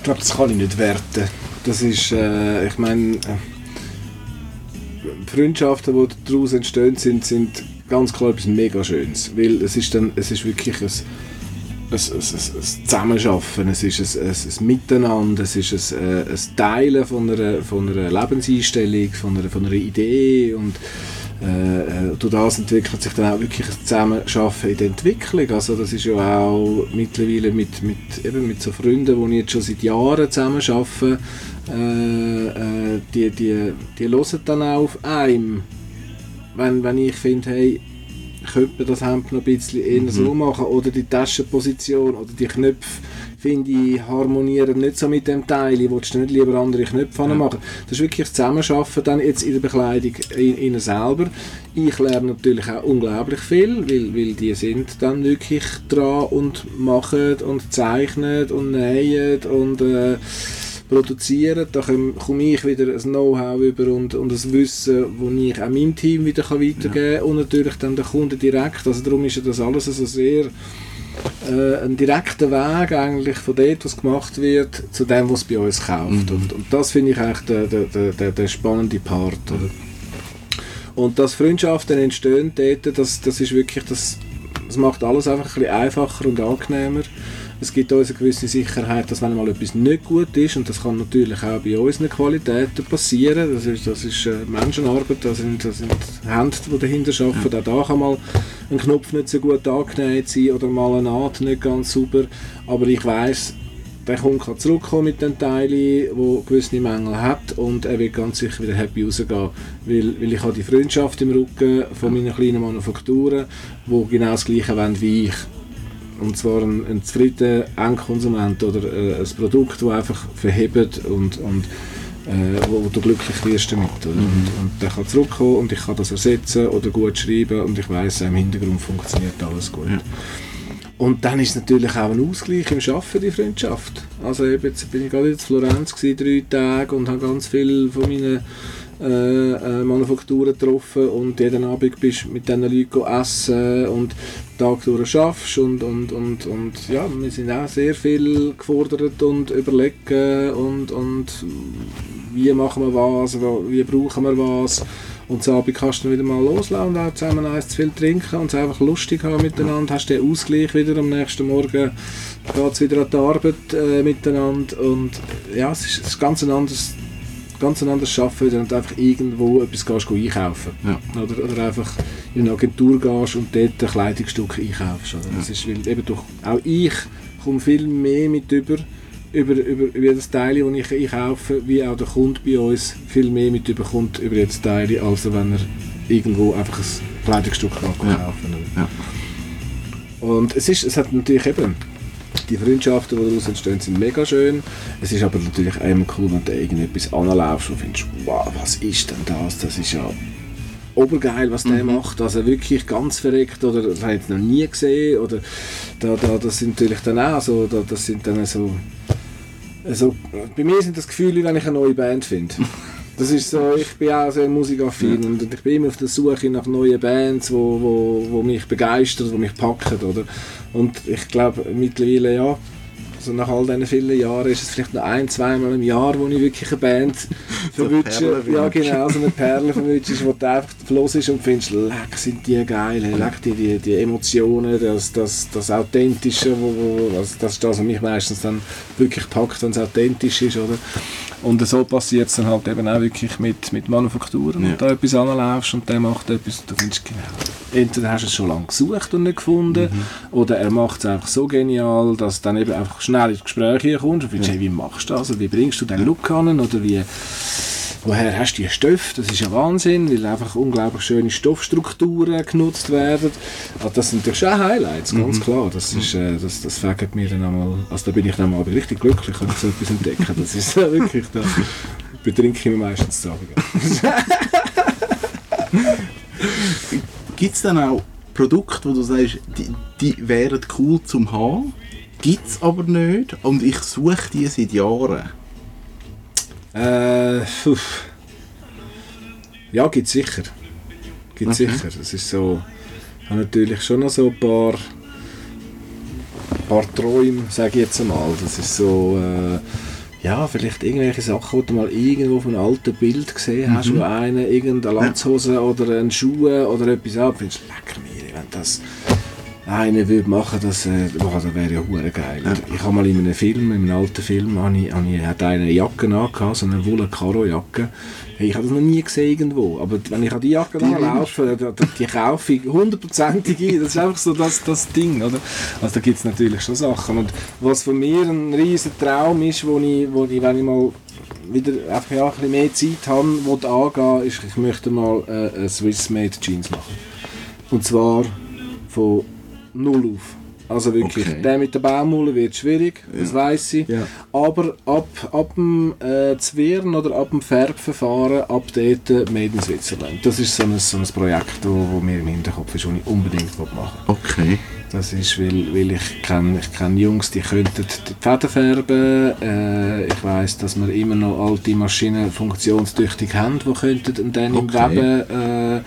Ich glaube, das kann ich nicht werten. Das ist, äh, ich meine, äh, Freundschaften, die daraus entstehen, sind, sind ganz klar etwas mega Schönes. Weil es ist, dann, es ist wirklich ein, ein, ein, ein Zusammenschaffen, es ist ein, ein, ein Miteinander, es ist äh, ein Teilen von einer, von einer Lebenseinstellung, von einer, von einer Idee und äh, äh, durch das entwickelt sich dann auch wirklich ein Zusammenschaffen in der Entwicklung. Also das ist ja auch mittlerweile mit, mit, eben mit so Freunden, die jetzt schon seit Jahren zusammenarbeiten, äh, äh, die, die, die hören dann auch auf einem, wenn, wenn ich finde, hey, könnte man das Hemd noch ein bisschen eher mhm. so machen oder die Taschenposition oder die Knöpfe finde ich, harmonieren nicht so mit dem Teil. Willst du nicht lieber andere Knöpfe ja. machen? Das ist wirklich das Zusammenarbeiten dann jetzt in der Bekleidung in, in selber. Ich lerne natürlich auch unglaublich viel, weil, weil die sind dann wirklich dran und machen und zeichnen und nähen und äh, produzieren. Da komme ich wieder ein Know-how über und, und das Wissen, das ich auch meinem Team wieder weitergeben kann ja. und natürlich dann der Kunde direkt. Also darum ist das alles also sehr äh, ein direkter Weg eigentlich von dort, was gemacht wird, zu dem, was bei uns kauft. Mhm. Und, und das finde ich eigentlich der, der, der, der spannende Part. Oder? Und dass Freundschaften entstehen dort, das, das ist wirklich, das, das macht alles einfach ein bisschen einfacher und angenehmer. Es gibt uns eine gewisse Sicherheit, dass wenn mal etwas nicht gut ist, und das kann natürlich auch bei unseren Qualitäten passieren, das ist, das ist äh, Menschenarbeit, das sind, das sind Hände, die dahinter arbeiten, ja. auch da kann mal ein Knopf nicht so gut angenäht sein oder mal eine Naht nicht ganz sauber, aber ich weiß der Kunde kann zurückkommen mit den Teilen, die gewisse Mängel hat und er wird ganz sicher wieder happy rausgehen, weil, weil ich habe die Freundschaft im Rücken von meinen kleinen Manufakturen, die genau das Gleiche wollen wie ich. Und zwar ein, ein zufriedener Endkonsument oder äh, ein Produkt, das einfach verhebt und, und äh, wo, wo, du glücklich wirst damit. Mhm. Und, und der kann zurückkommen und ich kann das ersetzen oder gut schreiben und ich weiß im Hintergrund funktioniert alles gut. Ja. Und dann ist natürlich auch ein Ausgleich im Arbeiten, die Freundschaft. Also jetzt bin ich gerade in Florenz gewesen, drei Tage und habe ganz viel von meinen äh, äh, Manufakturen getroffen und jeden Abend bist mit diesen Leuten essen und Tag durch schaffst und, und, und, und ja, wir sind auch sehr viel gefordert und überlegen und, und wie machen wir was, wie brauchen wir was und so Abend kannst du wieder mal loslassen und auch zusammen eins zu viel trinken und es einfach lustig haben miteinander, hast den Ausgleich wieder am nächsten Morgen geht es wieder an die Arbeit äh, miteinander und ja, es ist, es ist ganz ein anderes ganz anders arbeiten, wenn du einfach irgendwo etwas gehst, einkaufen ja. oder, oder einfach in eine Agentur gehst und dort ein Kleidungsstück einkaufst. Oder? Das ist, weil eben durch, auch ich komme viel mehr mit über, über, über, über das Teil, das ich einkaufe, wie auch der Kunde bei uns viel mehr mit überkommt über das Teil, als wenn er irgendwo einfach ein Kleidungsstück kaufen ja. ja. Und es, ist, es hat natürlich eben die Freundschaften, die daraus entstehen, sind mega schön. Es ist aber natürlich immer cool, wenn du irgendetwas anlaufst und findest, wow, was ist denn das? Das ist ja obergeil, was der mhm. macht. Also wirklich ganz verreckt oder das habe ich noch nie gesehen. Oder da, da, das sind natürlich dann auch so, da, das sind dann so, also, bei mir sind das Gefühle, wenn ich eine neue Band finde. Das ist so, ich bin auch sehr musikaffin ja. und ich bin immer auf der Suche nach neuen Bands, wo, wo, wo mich begeistern, wo mich packen, oder? Und ich glaube mittlerweile, ja, also nach all diesen vielen Jahren ist es vielleicht noch ein, zweimal im Jahr, wo ich wirklich eine Band verwünsche. ja genau, so eine Perle verwünsche, wo du einfach los ist und findest, leck, sind die geil, leck, die, die, die Emotionen, das, das, das Authentische, wo, wo, also das ist das, was mich meistens dann wirklich packt, wenn es authentisch ist, oder? Und so passiert es dann halt eben auch wirklich mit, mit Manufakturen. Ja. Und da etwas anlaufst und der macht etwas, du findest genau. Entweder hast du es schon lange gesucht und nicht gefunden, mhm. oder er macht es einfach so genial, dass du dann eben einfach schnell ins Gespräch kommst und findest, hey, wie machst du das? Oder wie bringst du den Look an? Oder wie woher hast du die Stoffe? Das ist ja Wahnsinn, weil einfach unglaublich schöne Stoffstrukturen genutzt werden. Also das sind natürlich schon Highlights, ganz mhm. klar. Das, ist, äh, das, das fängt mir dann einmal, also da bin ich dann mal richtig glücklich, wenn ich so etwas entdecke. Das ist äh, wirklich, da betrinke ich mir meistens zu Gibt es dann auch Produkte, wo du sagst, die, die wären cool zum haben, gibt es aber nicht und ich suche die seit Jahren? Äh, ja, gibt es sicher. Gibt okay. sicher. Es ist so, ich habe natürlich schon noch so ein paar, ein paar Träume, sage ich jetzt einmal. Das ist so, äh, ja, vielleicht irgendwelche Sachen, die du mal irgendwo auf einem alten Bild gesehen hast, mhm. wo einer irgendeine Landshose oder einen Schuh oder etwas ab, findest lecker mir, wenn das einer würde machen, das, äh, das wäre ja hure geil. Ja. Ich habe mal in einem Film, in einem alten Film, habe ich, habe ich, hat eine Jacke angehabt, so eine wolle Karo Jacke. Hey, ich habe das noch nie gesehen irgendwo, aber wenn ich an die Jacke laufe, die, die kaufe ich hundertprozentig ein. Das ist einfach so das, das Ding, oder? Also da gibt es natürlich schon Sachen. Und was für mich ein riesen Traum ist, wo ich, wo ich, wenn ich mal wieder einfach ja, ein bisschen mehr Zeit habe, wo angehen, ist, ich möchte mal äh, Swiss Made Jeans machen. Und zwar von null auf. Also wirklich, Okay. der mit der Baumwolle wird schwierig, das weiß ich. Ja. Aber ab, ab dem äh, Zwirn oder ab dem Färbverfahren, ab dort äh, Made in Switzerland. Das ist so ein, so ein Projekt, wo, wo mir im Hinterkopf ist, das ich unbedingt machen will. Okay. Das ist, weil, weil ich kenne ich kenn Jungs, die könnten die Fäden färben. Äh, ich weiß, dass wir immer noch alte Maschinen funktionstüchtig haben, die könnten dann im Okay. Weben, äh,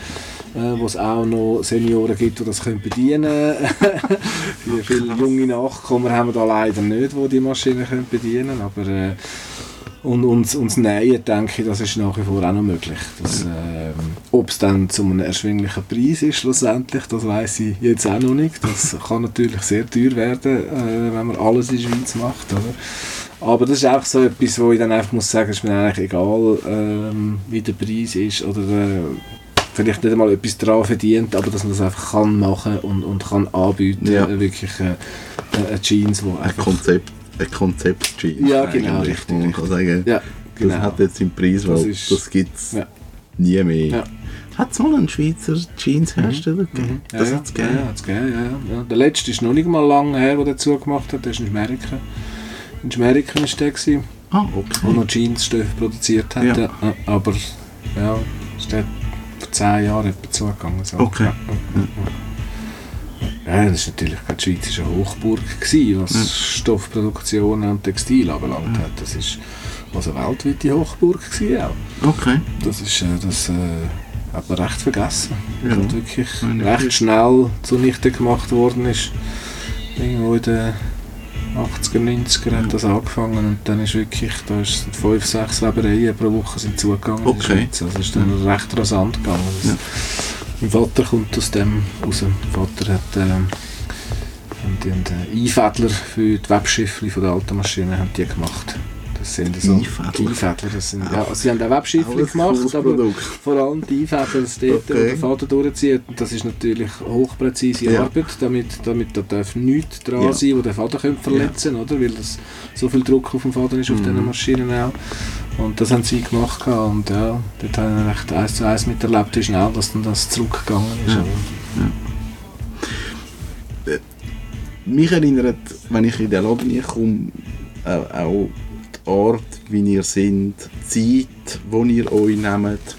äh, wo es auch noch Senioren gibt, die das können bedienen können. Viele junge Nachkommen haben wir da leider nicht, die die Maschinen können bedienen aber äh, und uns, uns nähen, denke ich, das ist nach wie vor auch noch möglich. Das, ähm, Ob es dann zu einem erschwinglichen Preis ist, schlussendlich, das weiß ich jetzt auch noch nicht. Das kann natürlich sehr teuer werden, äh, wenn man alles in der Schweiz macht. Oder? Aber das ist auch so etwas, wo ich dann einfach muss sagen, ist mir eigentlich egal, ähm, wie der Preis ist oder äh, vielleicht nicht einmal etwas daran verdient, aber dass man das einfach kann machen und, und kann anbieten. Ja. Äh, wirklich äh, äh, eine Jeans, wo Ein einfach... Konzept, ein Konzept-Jeans. Ja, genau, richtig, wo man kann sagen, Ja, genau. das hat jetzt seinen Preis, weil Das das, gibt es Ja. nie mehr. Ja. Hat es mal einen Schweizer Jeanshersteller gegeben? Ja, Das ja, hat es ja, gegeben. hat's gegeben, ja, ja, ja. Der letzte ist noch nicht mal lange her, der dazu gemacht hat. Der ist in Schmeriken. In Schmeriken war der, gewesen, Ah, okay. noch Jeansstoffe produziert hat. Ja. Ja. Ja, Aber ja, ist der zehn Jahren etwa zugegangen. So. Okay. Ja, ja, das war natürlich keine schweizerische Hochburg, gewesen, was Ja. Stoffproduktion und Textil anbelangt hat. Das ist also eine weltweite Hochburg gewesen, auch. Okay. Das ist äh, das äh, hat man recht vergessen. Ja. Das hat wirklich recht schnell zunichte gemacht worden ist. Irgendwo in den 80er, 90er hat das angefangen und dann ist wirklich, da ist fünf, sechs Webereien pro Woche sind zugegangen Okay. Also es ist dann recht rasant gegangen. Das, Ja. Mein Vater kommt aus dem raus. Mein Vater hat ähm, haben die Einfädler für die Webschiffli von der alten Maschinen haben die gemacht. Das sind so Einfädler? die Einfädler, das sind, ja, also sie haben auch Webschiffli Alles gemacht, aber vor allem die Einfädler, das dort Okay. Vater durchzieht. Und das ist natürlich hochpräzise Ja. Arbeit, damit, damit da darf nichts dran Ja. sein, wo der Vater könnte verletzen oder? Weil das so viel Druck auf dem Vater ist, auf Mhm. diesen Maschinen auch. Und das haben sie gemacht und ja, dort haben wir recht eins zu eins miterlebt, wie schnell dass dann das zurückgegangen ist. Ja. Aber- Mich erinnert, wenn ich in den Laden komme, auch, auch die Art, wie ihr seid, die Zeit, die ihr euch nehmt.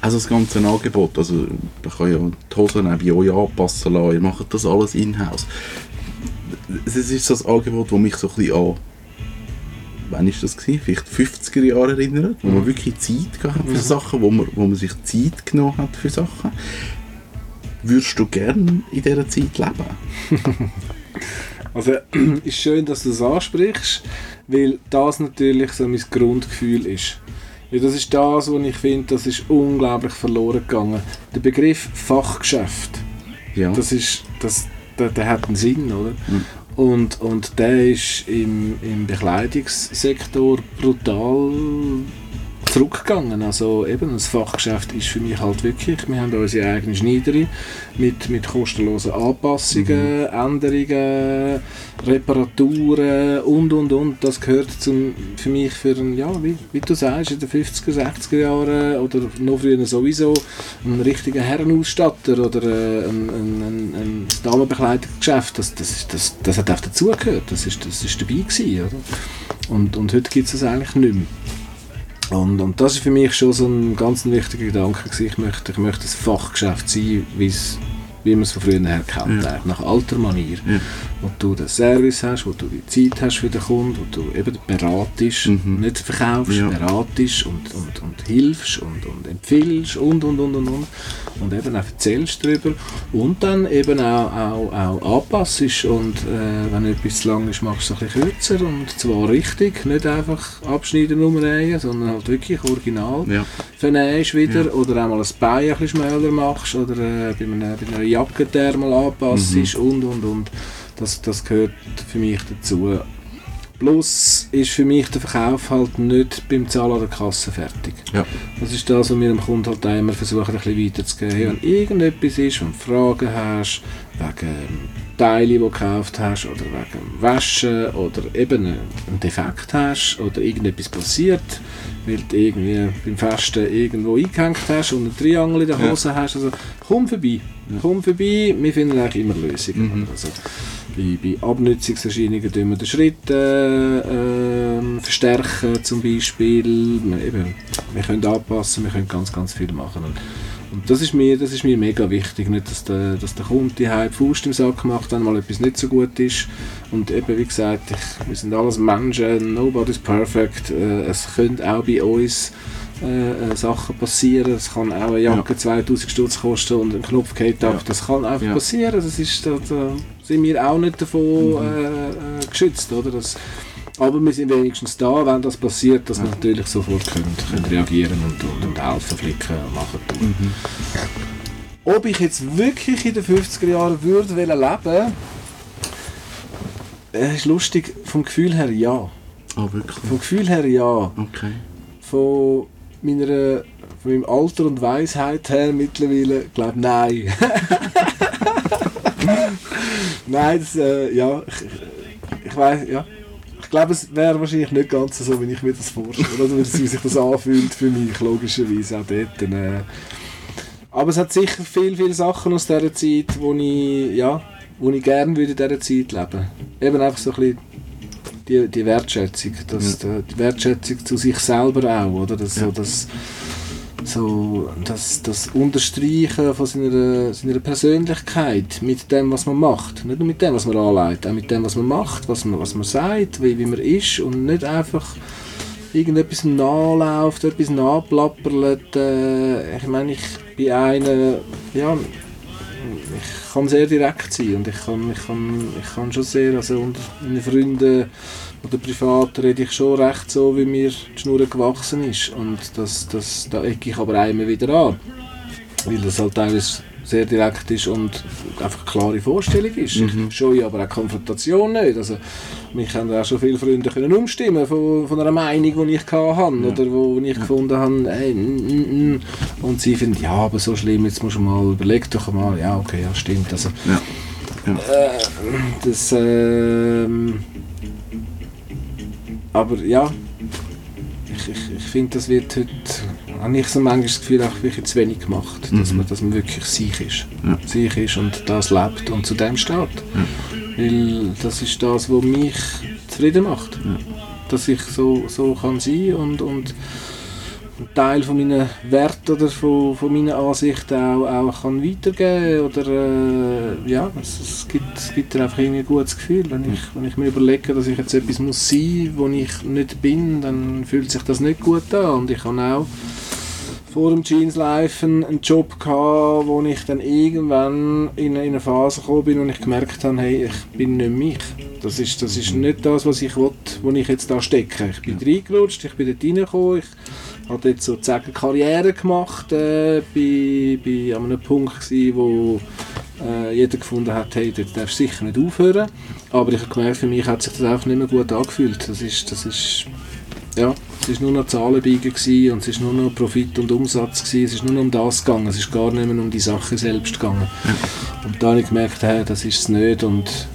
Also das ganze Angebot. Also, man kann ja die Hosen auch bei euch anpassen lassen. Ihr macht das alles in-house. Es ist das Angebot, das mich so ein bisschen an wann ist das gewesen? Vielleicht 50er Jahre erinnert, wo man Mhm. wirklich Zeit gehabt für Mhm. Sachen, wo man, wo man sich Zeit genommen hat für Sachen. Würdest du gerne in dieser Zeit leben? Also ist schön, dass du das ansprichst, weil das natürlich so mein Grundgefühl ist. Weil das ist das, was ich finde, das ist unglaublich verloren gegangen. Der Begriff Fachgeschäft, Ja. das ist, das, der, der hat einen Sinn, oder? Mhm. Und, und der ist im, im Bekleidungssektor brutal zurückgegangen. Also eben, das Fachgeschäft ist für mich halt wirklich, wir haben unsere eigene Schneiderin mit, mit kostenlosen Anpassungen, Änderungen, Reparaturen und und und. Das gehört zum, für mich für ein, ja, wie, wie du sagst, in den 50er, 60er Jahren oder noch früher sowieso ein richtiger Herrenausstatter oder äh, ein, ein, ein, ein Damenbekleidungsgeschäft. Das, das, das, das hat auch dazugehört. Das ist, das ist dabei gewesen, oder? Und, und heute gibt es das eigentlich nicht mehr. Und, und das ist für mich schon so ein ganz wichtiger Gedanke gewesen. Ich möchte, ich möchte ein Fachgeschäft sein, wie man es von früher her kennt, Ja. nach alter Manier. Ja. Wo du den Service hast, wo du die Zeit hast für den Kunden, wo du eben beratest, Mhm. nicht verkaufst, Ja. beratest und, und, und hilfst und, und empfiehlst und und und und und und eben auch erzählst darüber und dann eben auch, auch, auch anpassest und äh, wenn etwas zu lang ist, machst du es ein bisschen kürzer und zwar richtig, nicht einfach abschneiden, umnähen, sondern halt wirklich original Ja. vernähst wieder Ja. oder einmal ein Bein ein bisschen schmäler machst oder äh, bei, einer, bei einer Jacke die Ärmel anpasst Mhm. und und und. Das, das gehört für mich dazu. Plus ist für mich der Verkauf halt nicht beim Zahlen an der Kasse fertig. Ja. Das ist das, was wir dem Kunden halt immer versuchen, ein bisschen weiterzugeben. Hey, wenn irgendetwas ist, wenn du Fragen hast, wegen Teile, die du gekauft hast, oder wegen Waschen, oder eben einen Defekt hast, oder irgendetwas passiert, weil du irgendwie beim Festen irgendwo eingehängt hast und einen Triangel in der Hose ja. hast. Also komm vorbei, komm vorbei, wir finden eigentlich immer Lösungen. Mhm. Also, bei, bei Abnutzungserscheinungen tun wir den Schritt äh, äh, verstärken zum Beispiel. Wir, eben, wir können anpassen, wir können ganz, ganz viel machen. Und, und das ist mir, das ist mir mega wichtig, nicht, dass der, dass der Kunde die Faust im Sack macht, wenn mal etwas nicht so gut ist. Und eben, wie gesagt, ich, wir sind alles Menschen, nobody's perfect. Äh, es könnte auch bei uns äh, äh, Sachen passieren. Es kann auch eine Jacke ja. 2000 Stutz kosten und ein Knopf geht ab. Ja. Das kann einfach ja. passieren. Das ist, da, da, sind wir auch nicht davon mhm. äh, äh, geschützt. Oder? Das, aber wir sind wenigstens da, wenn das passiert, dass wir natürlich sofort können, können reagieren und, und, und helfen, flicken, machen. Mhm. Ob ich jetzt wirklich in den 50er Jahren würde leben äh, ist lustig, vom Gefühl her ja. Oh, wirklich? Vom Gefühl her ja. Okay. Von meiner, von meinem Alter und Weisheit her mittlerweile, glaube nein. nein, das, äh, ja, ich, ich weiß, ja. Ich glaube, es wäre wahrscheinlich nicht ganz so, wie ich mir das vorstelle. Oder wie sich das anfühlt für mich, logischerweise auch dort. Äh. Aber es hat sicher viele, viele Sachen aus dieser Zeit, wo ich, ja, wo ich gerne würde in dieser Zeit leben. Eben einfach so ein bisschen die, die Wertschätzung, das, ja. die Wertschätzung zu sich selber auch, oder? Das, ja. so, das, so, das, das Unterstreichen von seiner, seiner Persönlichkeit mit dem, was man macht. Nicht nur mit dem, was man anleitet, auch mit dem, was man macht, was man, was man sagt, wie, wie man ist und nicht einfach irgendetwas nachläuft, etwas nachplappert. Äh, ich meine, ich bin einer, ja, ich kann sehr direkt sein und ich kann, ich kann, ich kann schon sehr, also unter meinen Freunden oder privat rede ich schon recht so, wie mir die Schnur gewachsen ist und das, das, da ecke ich aber einmal wieder an, weil das halt teilweise sehr direkt ist und einfach eine klare Vorstellung ist. Mhm. Ich scheue aber auch Konfrontation nicht. Also, mich haben auch schon viele Freunde können umstimmen von, von einer Meinung, die ich hatte ja. oder wo, ich ja. gefunden habe, hey, n, n, und sie finden, ja, aber so schlimm, jetzt musst du mal, überleg doch mal, ja, okay, ja, stimmt. Also, ja. Äh, das, äh, aber ja, ich, ich, ich finde, das wird heute habe ich so manchmal das Gefühl, auch wirklich zu wenig gemacht, dass, mhm. man, dass man wirklich sich ist. Ja. Sich ist und das lebt und zu dem steht. Ja. Weil das ist das, was mich zufrieden macht. Ja. Dass ich so, so kann sein und, und einen Teil von meinen Werten oder von, von meinen Ansichten auch, auch kann weitergeben oder äh, ja, es, es, gibt, es gibt einfach irgendwie ein gutes Gefühl. Wenn ich, wenn ich mir überlege, dass ich jetzt etwas muss sein muss, wo ich nicht bin, dann fühlt sich das nicht gut an und ich kann auch vor dem Jeans Life einen, Job gehabt, wo ich dann irgendwann in, eine Phase gekommen bin und ich gemerkt habe, hey, ich bin nicht mich. Das ist, das ist nicht das, was ich will, wo ich jetzt da stecke. Ich bin ja. reingerutscht, ich bin dort reingekommen, ich habe dort sozusagen Karriere gemacht, äh, bin, bin an einem Punkt gewesen, wo äh, jeder gefunden hat, hey, dort darfst du sicher nicht aufhören. Aber ich habe gemerkt, für mich hat sich das einfach nicht mehr gut angefühlt. Das ist, das ist ja, es war nur noch Zahlenbiegen und es war nur noch Profit und Umsatz. Gewesen. Es ist nur noch um das gegangen, es ist gar nicht mehr um die Sache selbst gegangen. Und da habe ich gemerkt, hey, das ist es nicht. Und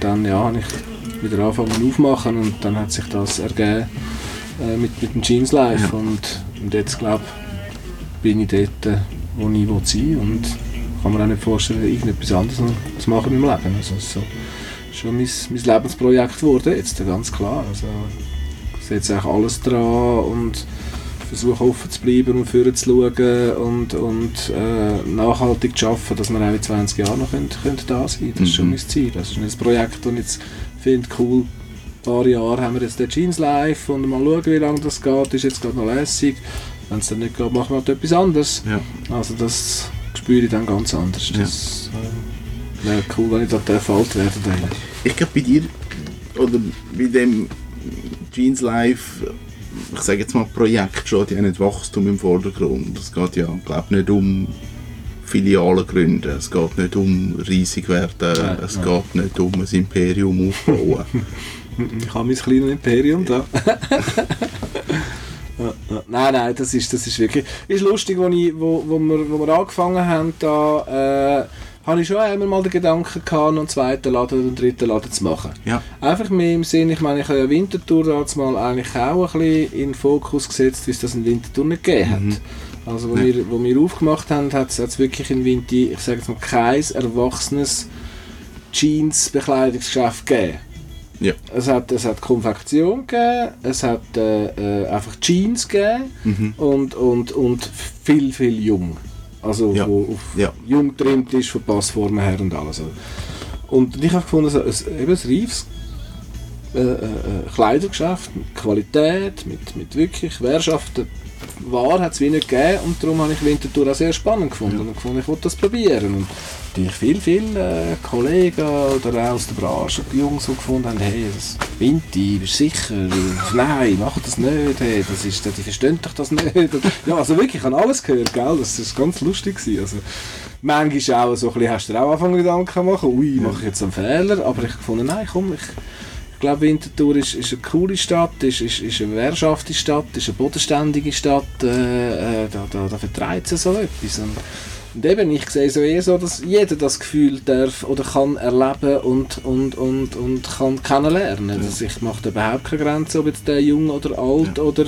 dann ja, habe ich wieder angefangen aufmachen und dann hat sich das ergeben äh, mit, mit dem Jeans Life. Ja. Und, und jetzt glaube bin ich dort, wo ich will sein und kann mir auch nicht vorstellen, irgendetwas anderes zu machen in meinem Leben. Also so schon mein, mein Lebensprojekt geworden, jetzt ganz klar. Also, setze eigentlich alles dran und versuche offen zu bleiben und vorher zu schauen und, und äh, nachhaltig zu arbeiten, dass wir auch in 20 Jahren noch können, können da sein können. Das ist schon mhm. mein Ziel. Das ist ein Projekt, das ich jetzt finde, cool, paar Jahre haben wir jetzt den Jeans live und mal schauen, wie lange das geht, ist jetzt gerade noch lässig. Wenn es dann nicht geht, machen wir halt etwas anderes. Ja. Also das spüre ich dann ganz anders. Das äh, wäre cool, wenn ich da alt werden darf. Ich glaube bei dir, oder bei dem Jeans Life, ich sage jetzt mal Projekt schon, die haben nicht Wachstum im Vordergrund. Es geht ja, glaube nicht um Filialen gründen, es geht nicht um riesig werden, ja, es ja. geht nicht um ein Imperium aufbauen. ich habe mein kleines Imperium da. Nein, nein, das ist, das ist wirklich... ist lustig, wo, ich, wo, wo, wir, wo wir angefangen haben, da, äh, habe ich schon einmal mal den Gedanken gehabt, einen zweiten Laden oder einen dritten Laden zu machen. Ja. Einfach mehr im Sinn, ich meine, ich habe ja Winterthur damals mal eigentlich auch ein bisschen in den Fokus gesetzt, wie es das in Winterthur nicht gegeben hat. Mhm. Also wo, Ja. wir, wo wir aufgemacht haben, hat es wirklich in Winti, ich sage jetzt mal, kein erwachsenes Jeans-Bekleidungsgeschäft gegeben. Ja. Es hat, es hat Konfektion gegeben, es hat äh, äh, einfach Jeans gegeben Mhm. und, und, und viel, viel jung. Also Ja. wo auf Ja. jung getrimmt ist, von Passformen her und alles. Und ich habe gefunden, so, ein, eben ein reifes äh, äh, äh, Kleidergeschäft mit Qualität, mit, mit wirklich Währschaften. War hat es wie nicht gegeben und darum habe ich Winterthur auch sehr spannend gefunden und gefunden, ich wollte das probieren. Und natürlich viel, viel äh, Kollegen oder auch aus der Branche, die Jungs, gefunden haben, hey, das Winti, bist du sicher? Nein, mach das nicht, hey, das ist, die verstehen doch das nicht. Ja, also wirklich, ich habe alles gehört, gell? das war ganz lustig. Gewesen. Also, manchmal auch so ein bisschen, hast du auch angefangen Gedanken machen, ui, mache ich jetzt einen Fehler, aber ich habe gefunden, nein, komm, ich, ich glaube, Winterthur ist, ist eine coole Stadt, ist, ist, ist eine wehrschafte Stadt, ist eine bodenständige Stadt, äh, äh, da, da, da vertreibt sie so etwas. Und, und eben, ich sehe so eher so, dass jeder das Gefühl darf oder kann erleben und, und, und, und kann kennenlernen. Ja. Also ich mache da überhaupt keine Grenze, ob jetzt der jung oder alt Ja. oder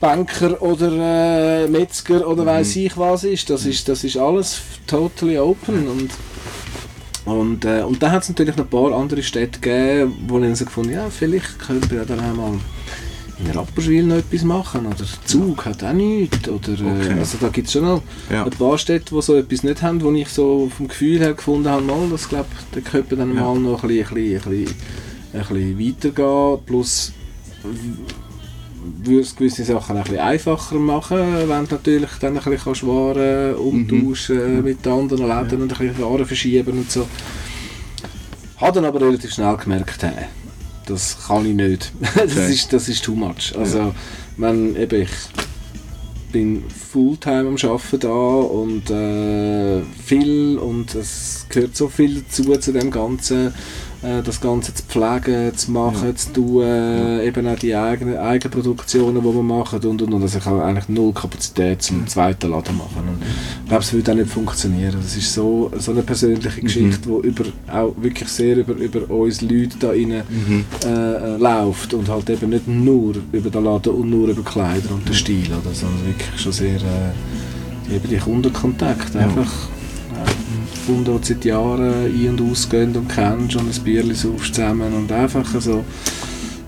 Banker oder äh, Metzger oder weiß ich was ist. Das ist, das ist alles totally open und und, äh, und dann hat es natürlich noch ein paar andere Städte gegeben, wo ich so gefunden ja, vielleicht könnte wir ja dann mal in Rapperswil noch etwas machen. Oder Zug hat auch nichts. Oder, äh, Okay. Also da gibt es schon noch Ja. ein paar Städte, die so etwas nicht haben, wo ich so vom Gefühl her gefunden habe, mal, das glaub, da könnte dann Ja. mal noch ein bisschen, ein bisschen, ein bisschen, ein bisschen weitergehen. Plus würde es gewisse Sachen ein bisschen einfacher machen, wenn du natürlich dann ein bisschen Waren umtauschen Mhm. mit den anderen Läden und ein bisschen Waren verschieben und so. Habe dann aber relativ schnell gemerkt, hey, das kann ich nicht. das, Okay. ist, das ist too much. Also, wenn eben ich bin Fulltime am Arbeiten da und äh, viel und es gehört so viel dazu zu dem Ganzen, äh, das Ganze zu pflegen, zu machen, Ja. zu tun, äh, eben auch die eigenen Eigenproduktionen, die wir machen und und und. Also ich habe eigentlich null Kapazität zum zweiten Laden machen. Und ich glaube, es würde auch nicht funktionieren. Das ist so, so eine persönliche Mhm. Geschichte, die über, auch wirklich sehr über, über uns Leute da rein Mhm. äh, äh, läuft und halt eben nicht nur über den Laden und nur über Kleider und den Stil, oder, sondern wirklich schon sehr äh, eben die Kundenkontakt Ja. einfach äh, Die du seit Jahren ein- und ausgehen und kennst und ein Bierchen saufst zusammen und einfach so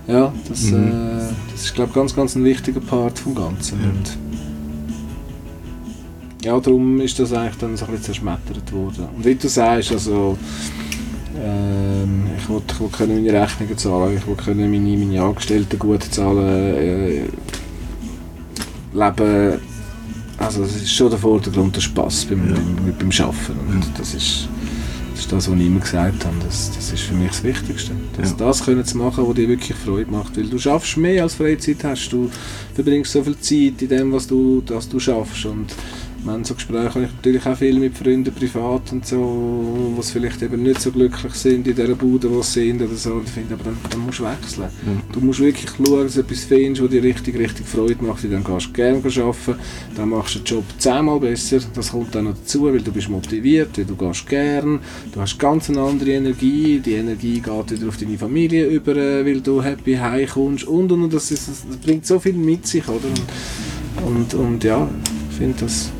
ja, das, Mhm. äh, das ist glaube ich ganz, ganz ein wichtiger Part vom Ganzen Ja. und ja, darum ist das eigentlich dann so ein bisschen zerschmettert worden. Und wie du sagst, also ähm, ich wollte ich können meine Rechnungen zahlen, ich können meine, meine Angestellten gut zahlen, äh, leben, also es ist schon der Vordergrund der Spass beim, Ja. beim, beim Arbeiten und das ist, das ist das, was ich immer gesagt habe, das, das ist für mich das Wichtigste. Das, Ja. das können zu machen, was dir wirklich Freude macht, weil du schaffst mehr als Freizeit hast, du verbringst so viel Zeit in dem, was du, was du schaffst und haben so Gespräche habe ich natürlich auch viel mit Freunden privat und so, die vielleicht eben nicht so glücklich sind in dieser Bude, wo sie sind oder so. Und ich finde, aber dann, dann musst du wechseln. Ja. Du musst wirklich schauen, dass du etwas findest, was dir richtig, richtig Freude macht. Und dann gehst du gerne arbeiten, dann machst du den Job zehnmal besser. Das kommt dann noch dazu, weil du bist motiviert, weil du gehst gern, du hast ganz eine andere Energie, die Energie geht wieder auf deine Familie über, weil du happy heimkommst und und und. Das, ist, das bringt so viel mit sich, oder? Und, und, und ja, ich finde das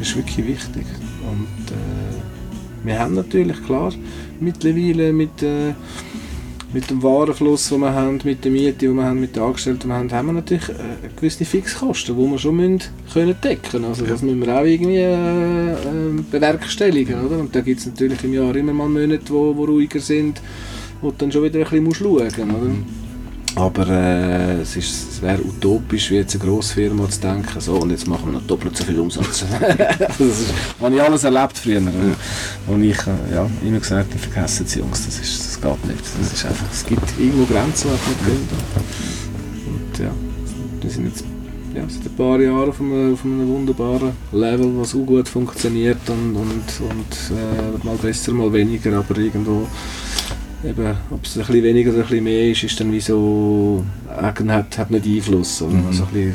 ist wirklich wichtig. Und äh, wir haben natürlich, klar, mittlerweile mit, äh, mit dem Warenfluss, den wir haben, mit der Miete, die wir haben, mit den Angestellten, die wir haben, haben wir natürlich äh, gewisse Fixkosten, die wir schon müssen können decken Also das müssen wir auch irgendwie äh, äh, bewerkstelligen. Oder? Und da gibt es natürlich im Jahr immer mal Monate, wo, wo ruhiger sind, wo du dann schon wieder ein bisschen schauen musst. Oder? Aber äh, es, ist- es wäre utopisch, wie jetzt eine Grossfirma zu denken, so und jetzt machen wir noch doppelt so viel Umsatz. das ist, habe ich alles erlebt früher. Und ich äh, ja, immer gesagt, habe, vergessen Sie Jungs, das, ist, das geht nicht. Das ist einfach, es gibt irgendwo Grenzen, die man. Und ja, wir sind jetzt ja, seit ein paar Jahren auf einem, auf einem wunderbaren Level, was auch gut funktioniert und, und, und äh, mal besser, mal weniger, aber irgendwo eben, ob es ein bisschen weniger oder ein bisschen mehr ist, ist dann wie so, äh, hat, hat nicht Einfluss, oder Mhm. so ein bisschen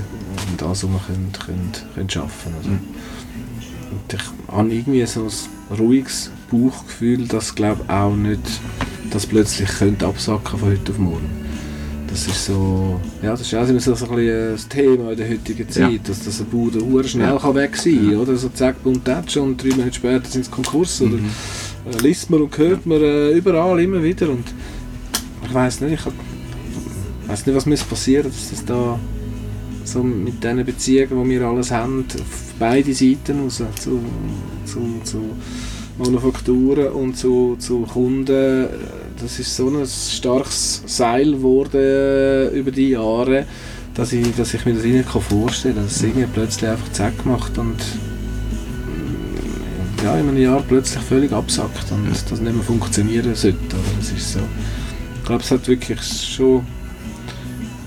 um das, was wir können, können, können schaffen oder? Mhm. Und ich habe irgendwie so ein ruhiges Bauchgefühl, das glaube auch nicht, das plötzlich könnte absacken von heute auf morgen. Das ist so, ja, das ist auch immer so, ein bisschen das Thema in der heutigen Zeit, ja. dass das ein Bauer schnell ja. kann weg sein kann, ja. oder? So zack, bumm, und drei Monate später sind sie Konkurs, oder? Mhm. Äh, liest man und hört man äh, überall immer wieder und ich weiß nicht, ich weiß nicht, was muss passieren, dass das da so mit diesen Beziehungen, die wir alles haben, auf beide Seiten raus, zu, zu, zu Manufakturen und zu, zu Kunden, das ist so ein starkes Seil geworden über die Jahre, dass ich, dass ich mir das nicht vorstellen kann, dass es irgendwie plötzlich einfach zack macht und ja, in einem Jahr plötzlich völlig absackt und das nicht mehr funktionieren sollte. Das ist so. Ich glaube, es hat wirklich schon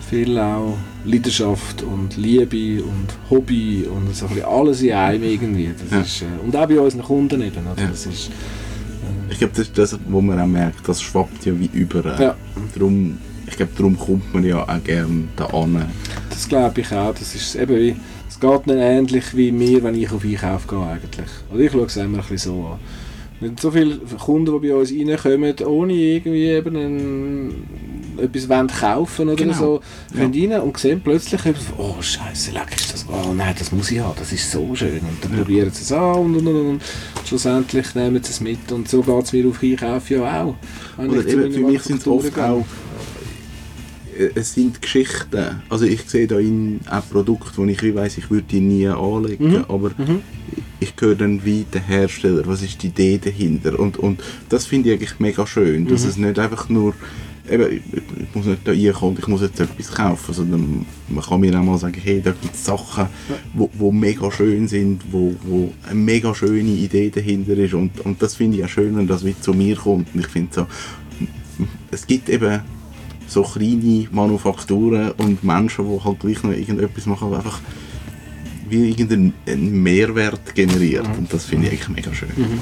viel auch Leidenschaft und Liebe und Hobby und so ein alles in einem irgendwie. Das ja. ist, äh, und auch bei unseren Kunden eben. Also ja. das ist, äh, ich glaube, das ist das, wo man auch merkt, das schwappt ja wie über. Ja. Darum, ich glaube, darum kommt man ja auch gerne da an. Das glaube ich auch. Das ist eben wie, geht nicht ähnlich wie mir, wenn ich auf Einkauf gehe eigentlich. Also ich schaue es immer ein bisschen so an. Nicht so viele Kunden, die bei uns reinkommen, ohne irgendwie eben ein, etwas wollen kaufen oder genau. so, können ja. rein und sehen plötzlich, oh Scheiße, leck ist das, oh nein, das muss ich haben, das ist so schön. Und dann ja. probieren sie es an und, und, und, und, schlussendlich nehmen sie es mit. Und so geht es mir auf Einkauf ja auch. Oder eben, für mich sind es oft auch es sind Geschichten. Also ich sehe da in auch Produkte, wo ich weiß, ich würde die nie anlegen, mhm. aber mhm ich höre dann wie der Hersteller, was ist die Idee dahinter und, und das finde ich eigentlich mega schön, dass mhm. es nicht einfach nur eben, ich muss nicht da reinkommen, ich muss jetzt etwas kaufen, sondern man kann mir auch mal sagen, hey, da gibt es Sachen, wo, wo mega schön sind, wo, wo eine mega schöne Idee dahinter ist und, und das finde ich auch schön, wenn das wie zu mir kommt und ich finde so, es gibt eben so kleine Manufakturen und Menschen, die halt gleich noch irgendetwas machen, einfach wie irgendeinen Mehrwert generiert. Mhm. Und das finde ich eigentlich mega schön. Mhm.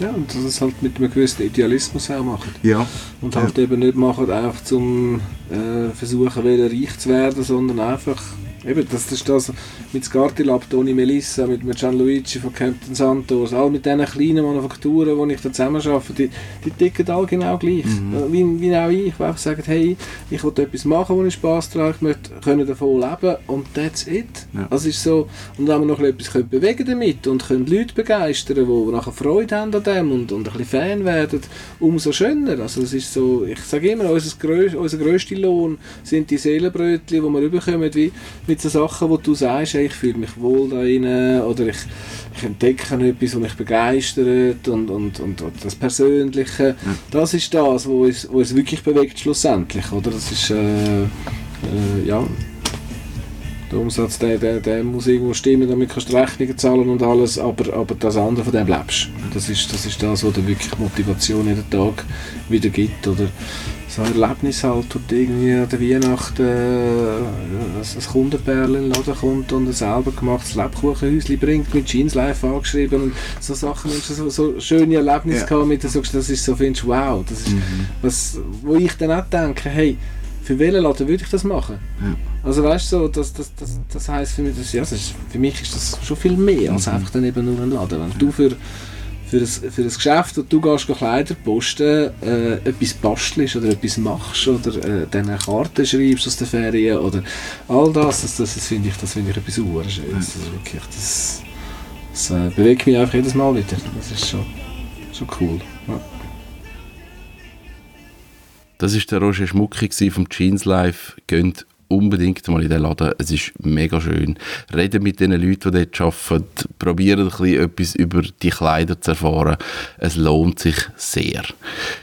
Ja, und das ist halt mit einem gewissen Idealismus auch machen. Ja. Und halt ja. eben nicht machen, einfach zum äh, versuchen, wieder reich zu werden, sondern einfach Eben, das ist das mit Scartilab, Toni Melissa, mit, Gianluigi von Campton Santos, all mit diesen kleinen Manufakturen, die ich da zusammen arbeite, die, die ticken alle genau gleich. Mhm. Wie, wie auch ich, die einfach sagen, hey, ich will etwas machen, wo ich Spass daran ich möchte können davon leben und that's it. Ja. Das ist so, und wenn wir noch etwas können bewegen damit und können Leute begeistern, die nachher Freude haben an dem und, und ein bisschen Fan werden, umso schöner. Also es ist so, ich sage immer, unser, grös, unser grösster Lohn sind die Seelenbrötchen, die wir bekommen, wie mit so Sachen, wo du sagst, hey, ich fühle mich wohl da rein oder ich, ich entdecke etwas, was mich begeistert und, und, und, und das Persönliche, ja. das ist das, wo es, wo es wirklich bewegt schlussendlich, oder? Das ist, äh, äh, ja, der Umsatz, der, der, der muss irgendwo stimmen, damit kannst du Rechnungen zahlen und alles, aber, aber das andere, von dem lebst. Das ist, das ist das, was dir wirklich Motivation jeden Tag wieder gibt, oder so ein Erlebnis halt, wo irgendwie an der Weihnachten äh, ein Kundenpärchen in den Laden kommt und ein selber gemachtes Lebkuchenhäuschen bringt, mit Jeans Live angeschrieben und so Sachen, so, so schöne Erlebnisse ja. gehabt, mit, das ist so, findest wow, das ist, mhm. was, wo ich dann auch denke, hey, für welchen Laden würde ich das machen? Ja. Also weißt du, so, das, das, das, das heisst für mich, das, ja, das ist, für mich ist das schon viel mehr als mhm. einfach dann eben nur ein Laden. Wenn du für für ein, für ein Geschäft, wo du gehst, Kleider posten, äh, etwas bastelst oder etwas machst oder äh, dann eine Karte schreibst aus der Ferien oder all das, das, das, das finde ich, das find ich etwas Urschönes. Das, wirklich, das, das äh, bewegt mich einfach jedes Mal wieder. Das ist schon, schon cool. Ja. Das war der Roger Schmucki vom Jeans Life. Geht unbedingt mal in den Laden. Es ist mega schön. Reden mit den Leuten, die dort arbeiten. Probieren etwas über die Kleider zu erfahren. Es lohnt sich sehr.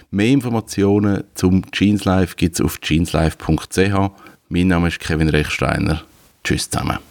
Mehr Informationen zum Jeans Life gibt es auf jeanslife.ch. Mein Name ist Kevin Rechsteiner. Tschüss zusammen.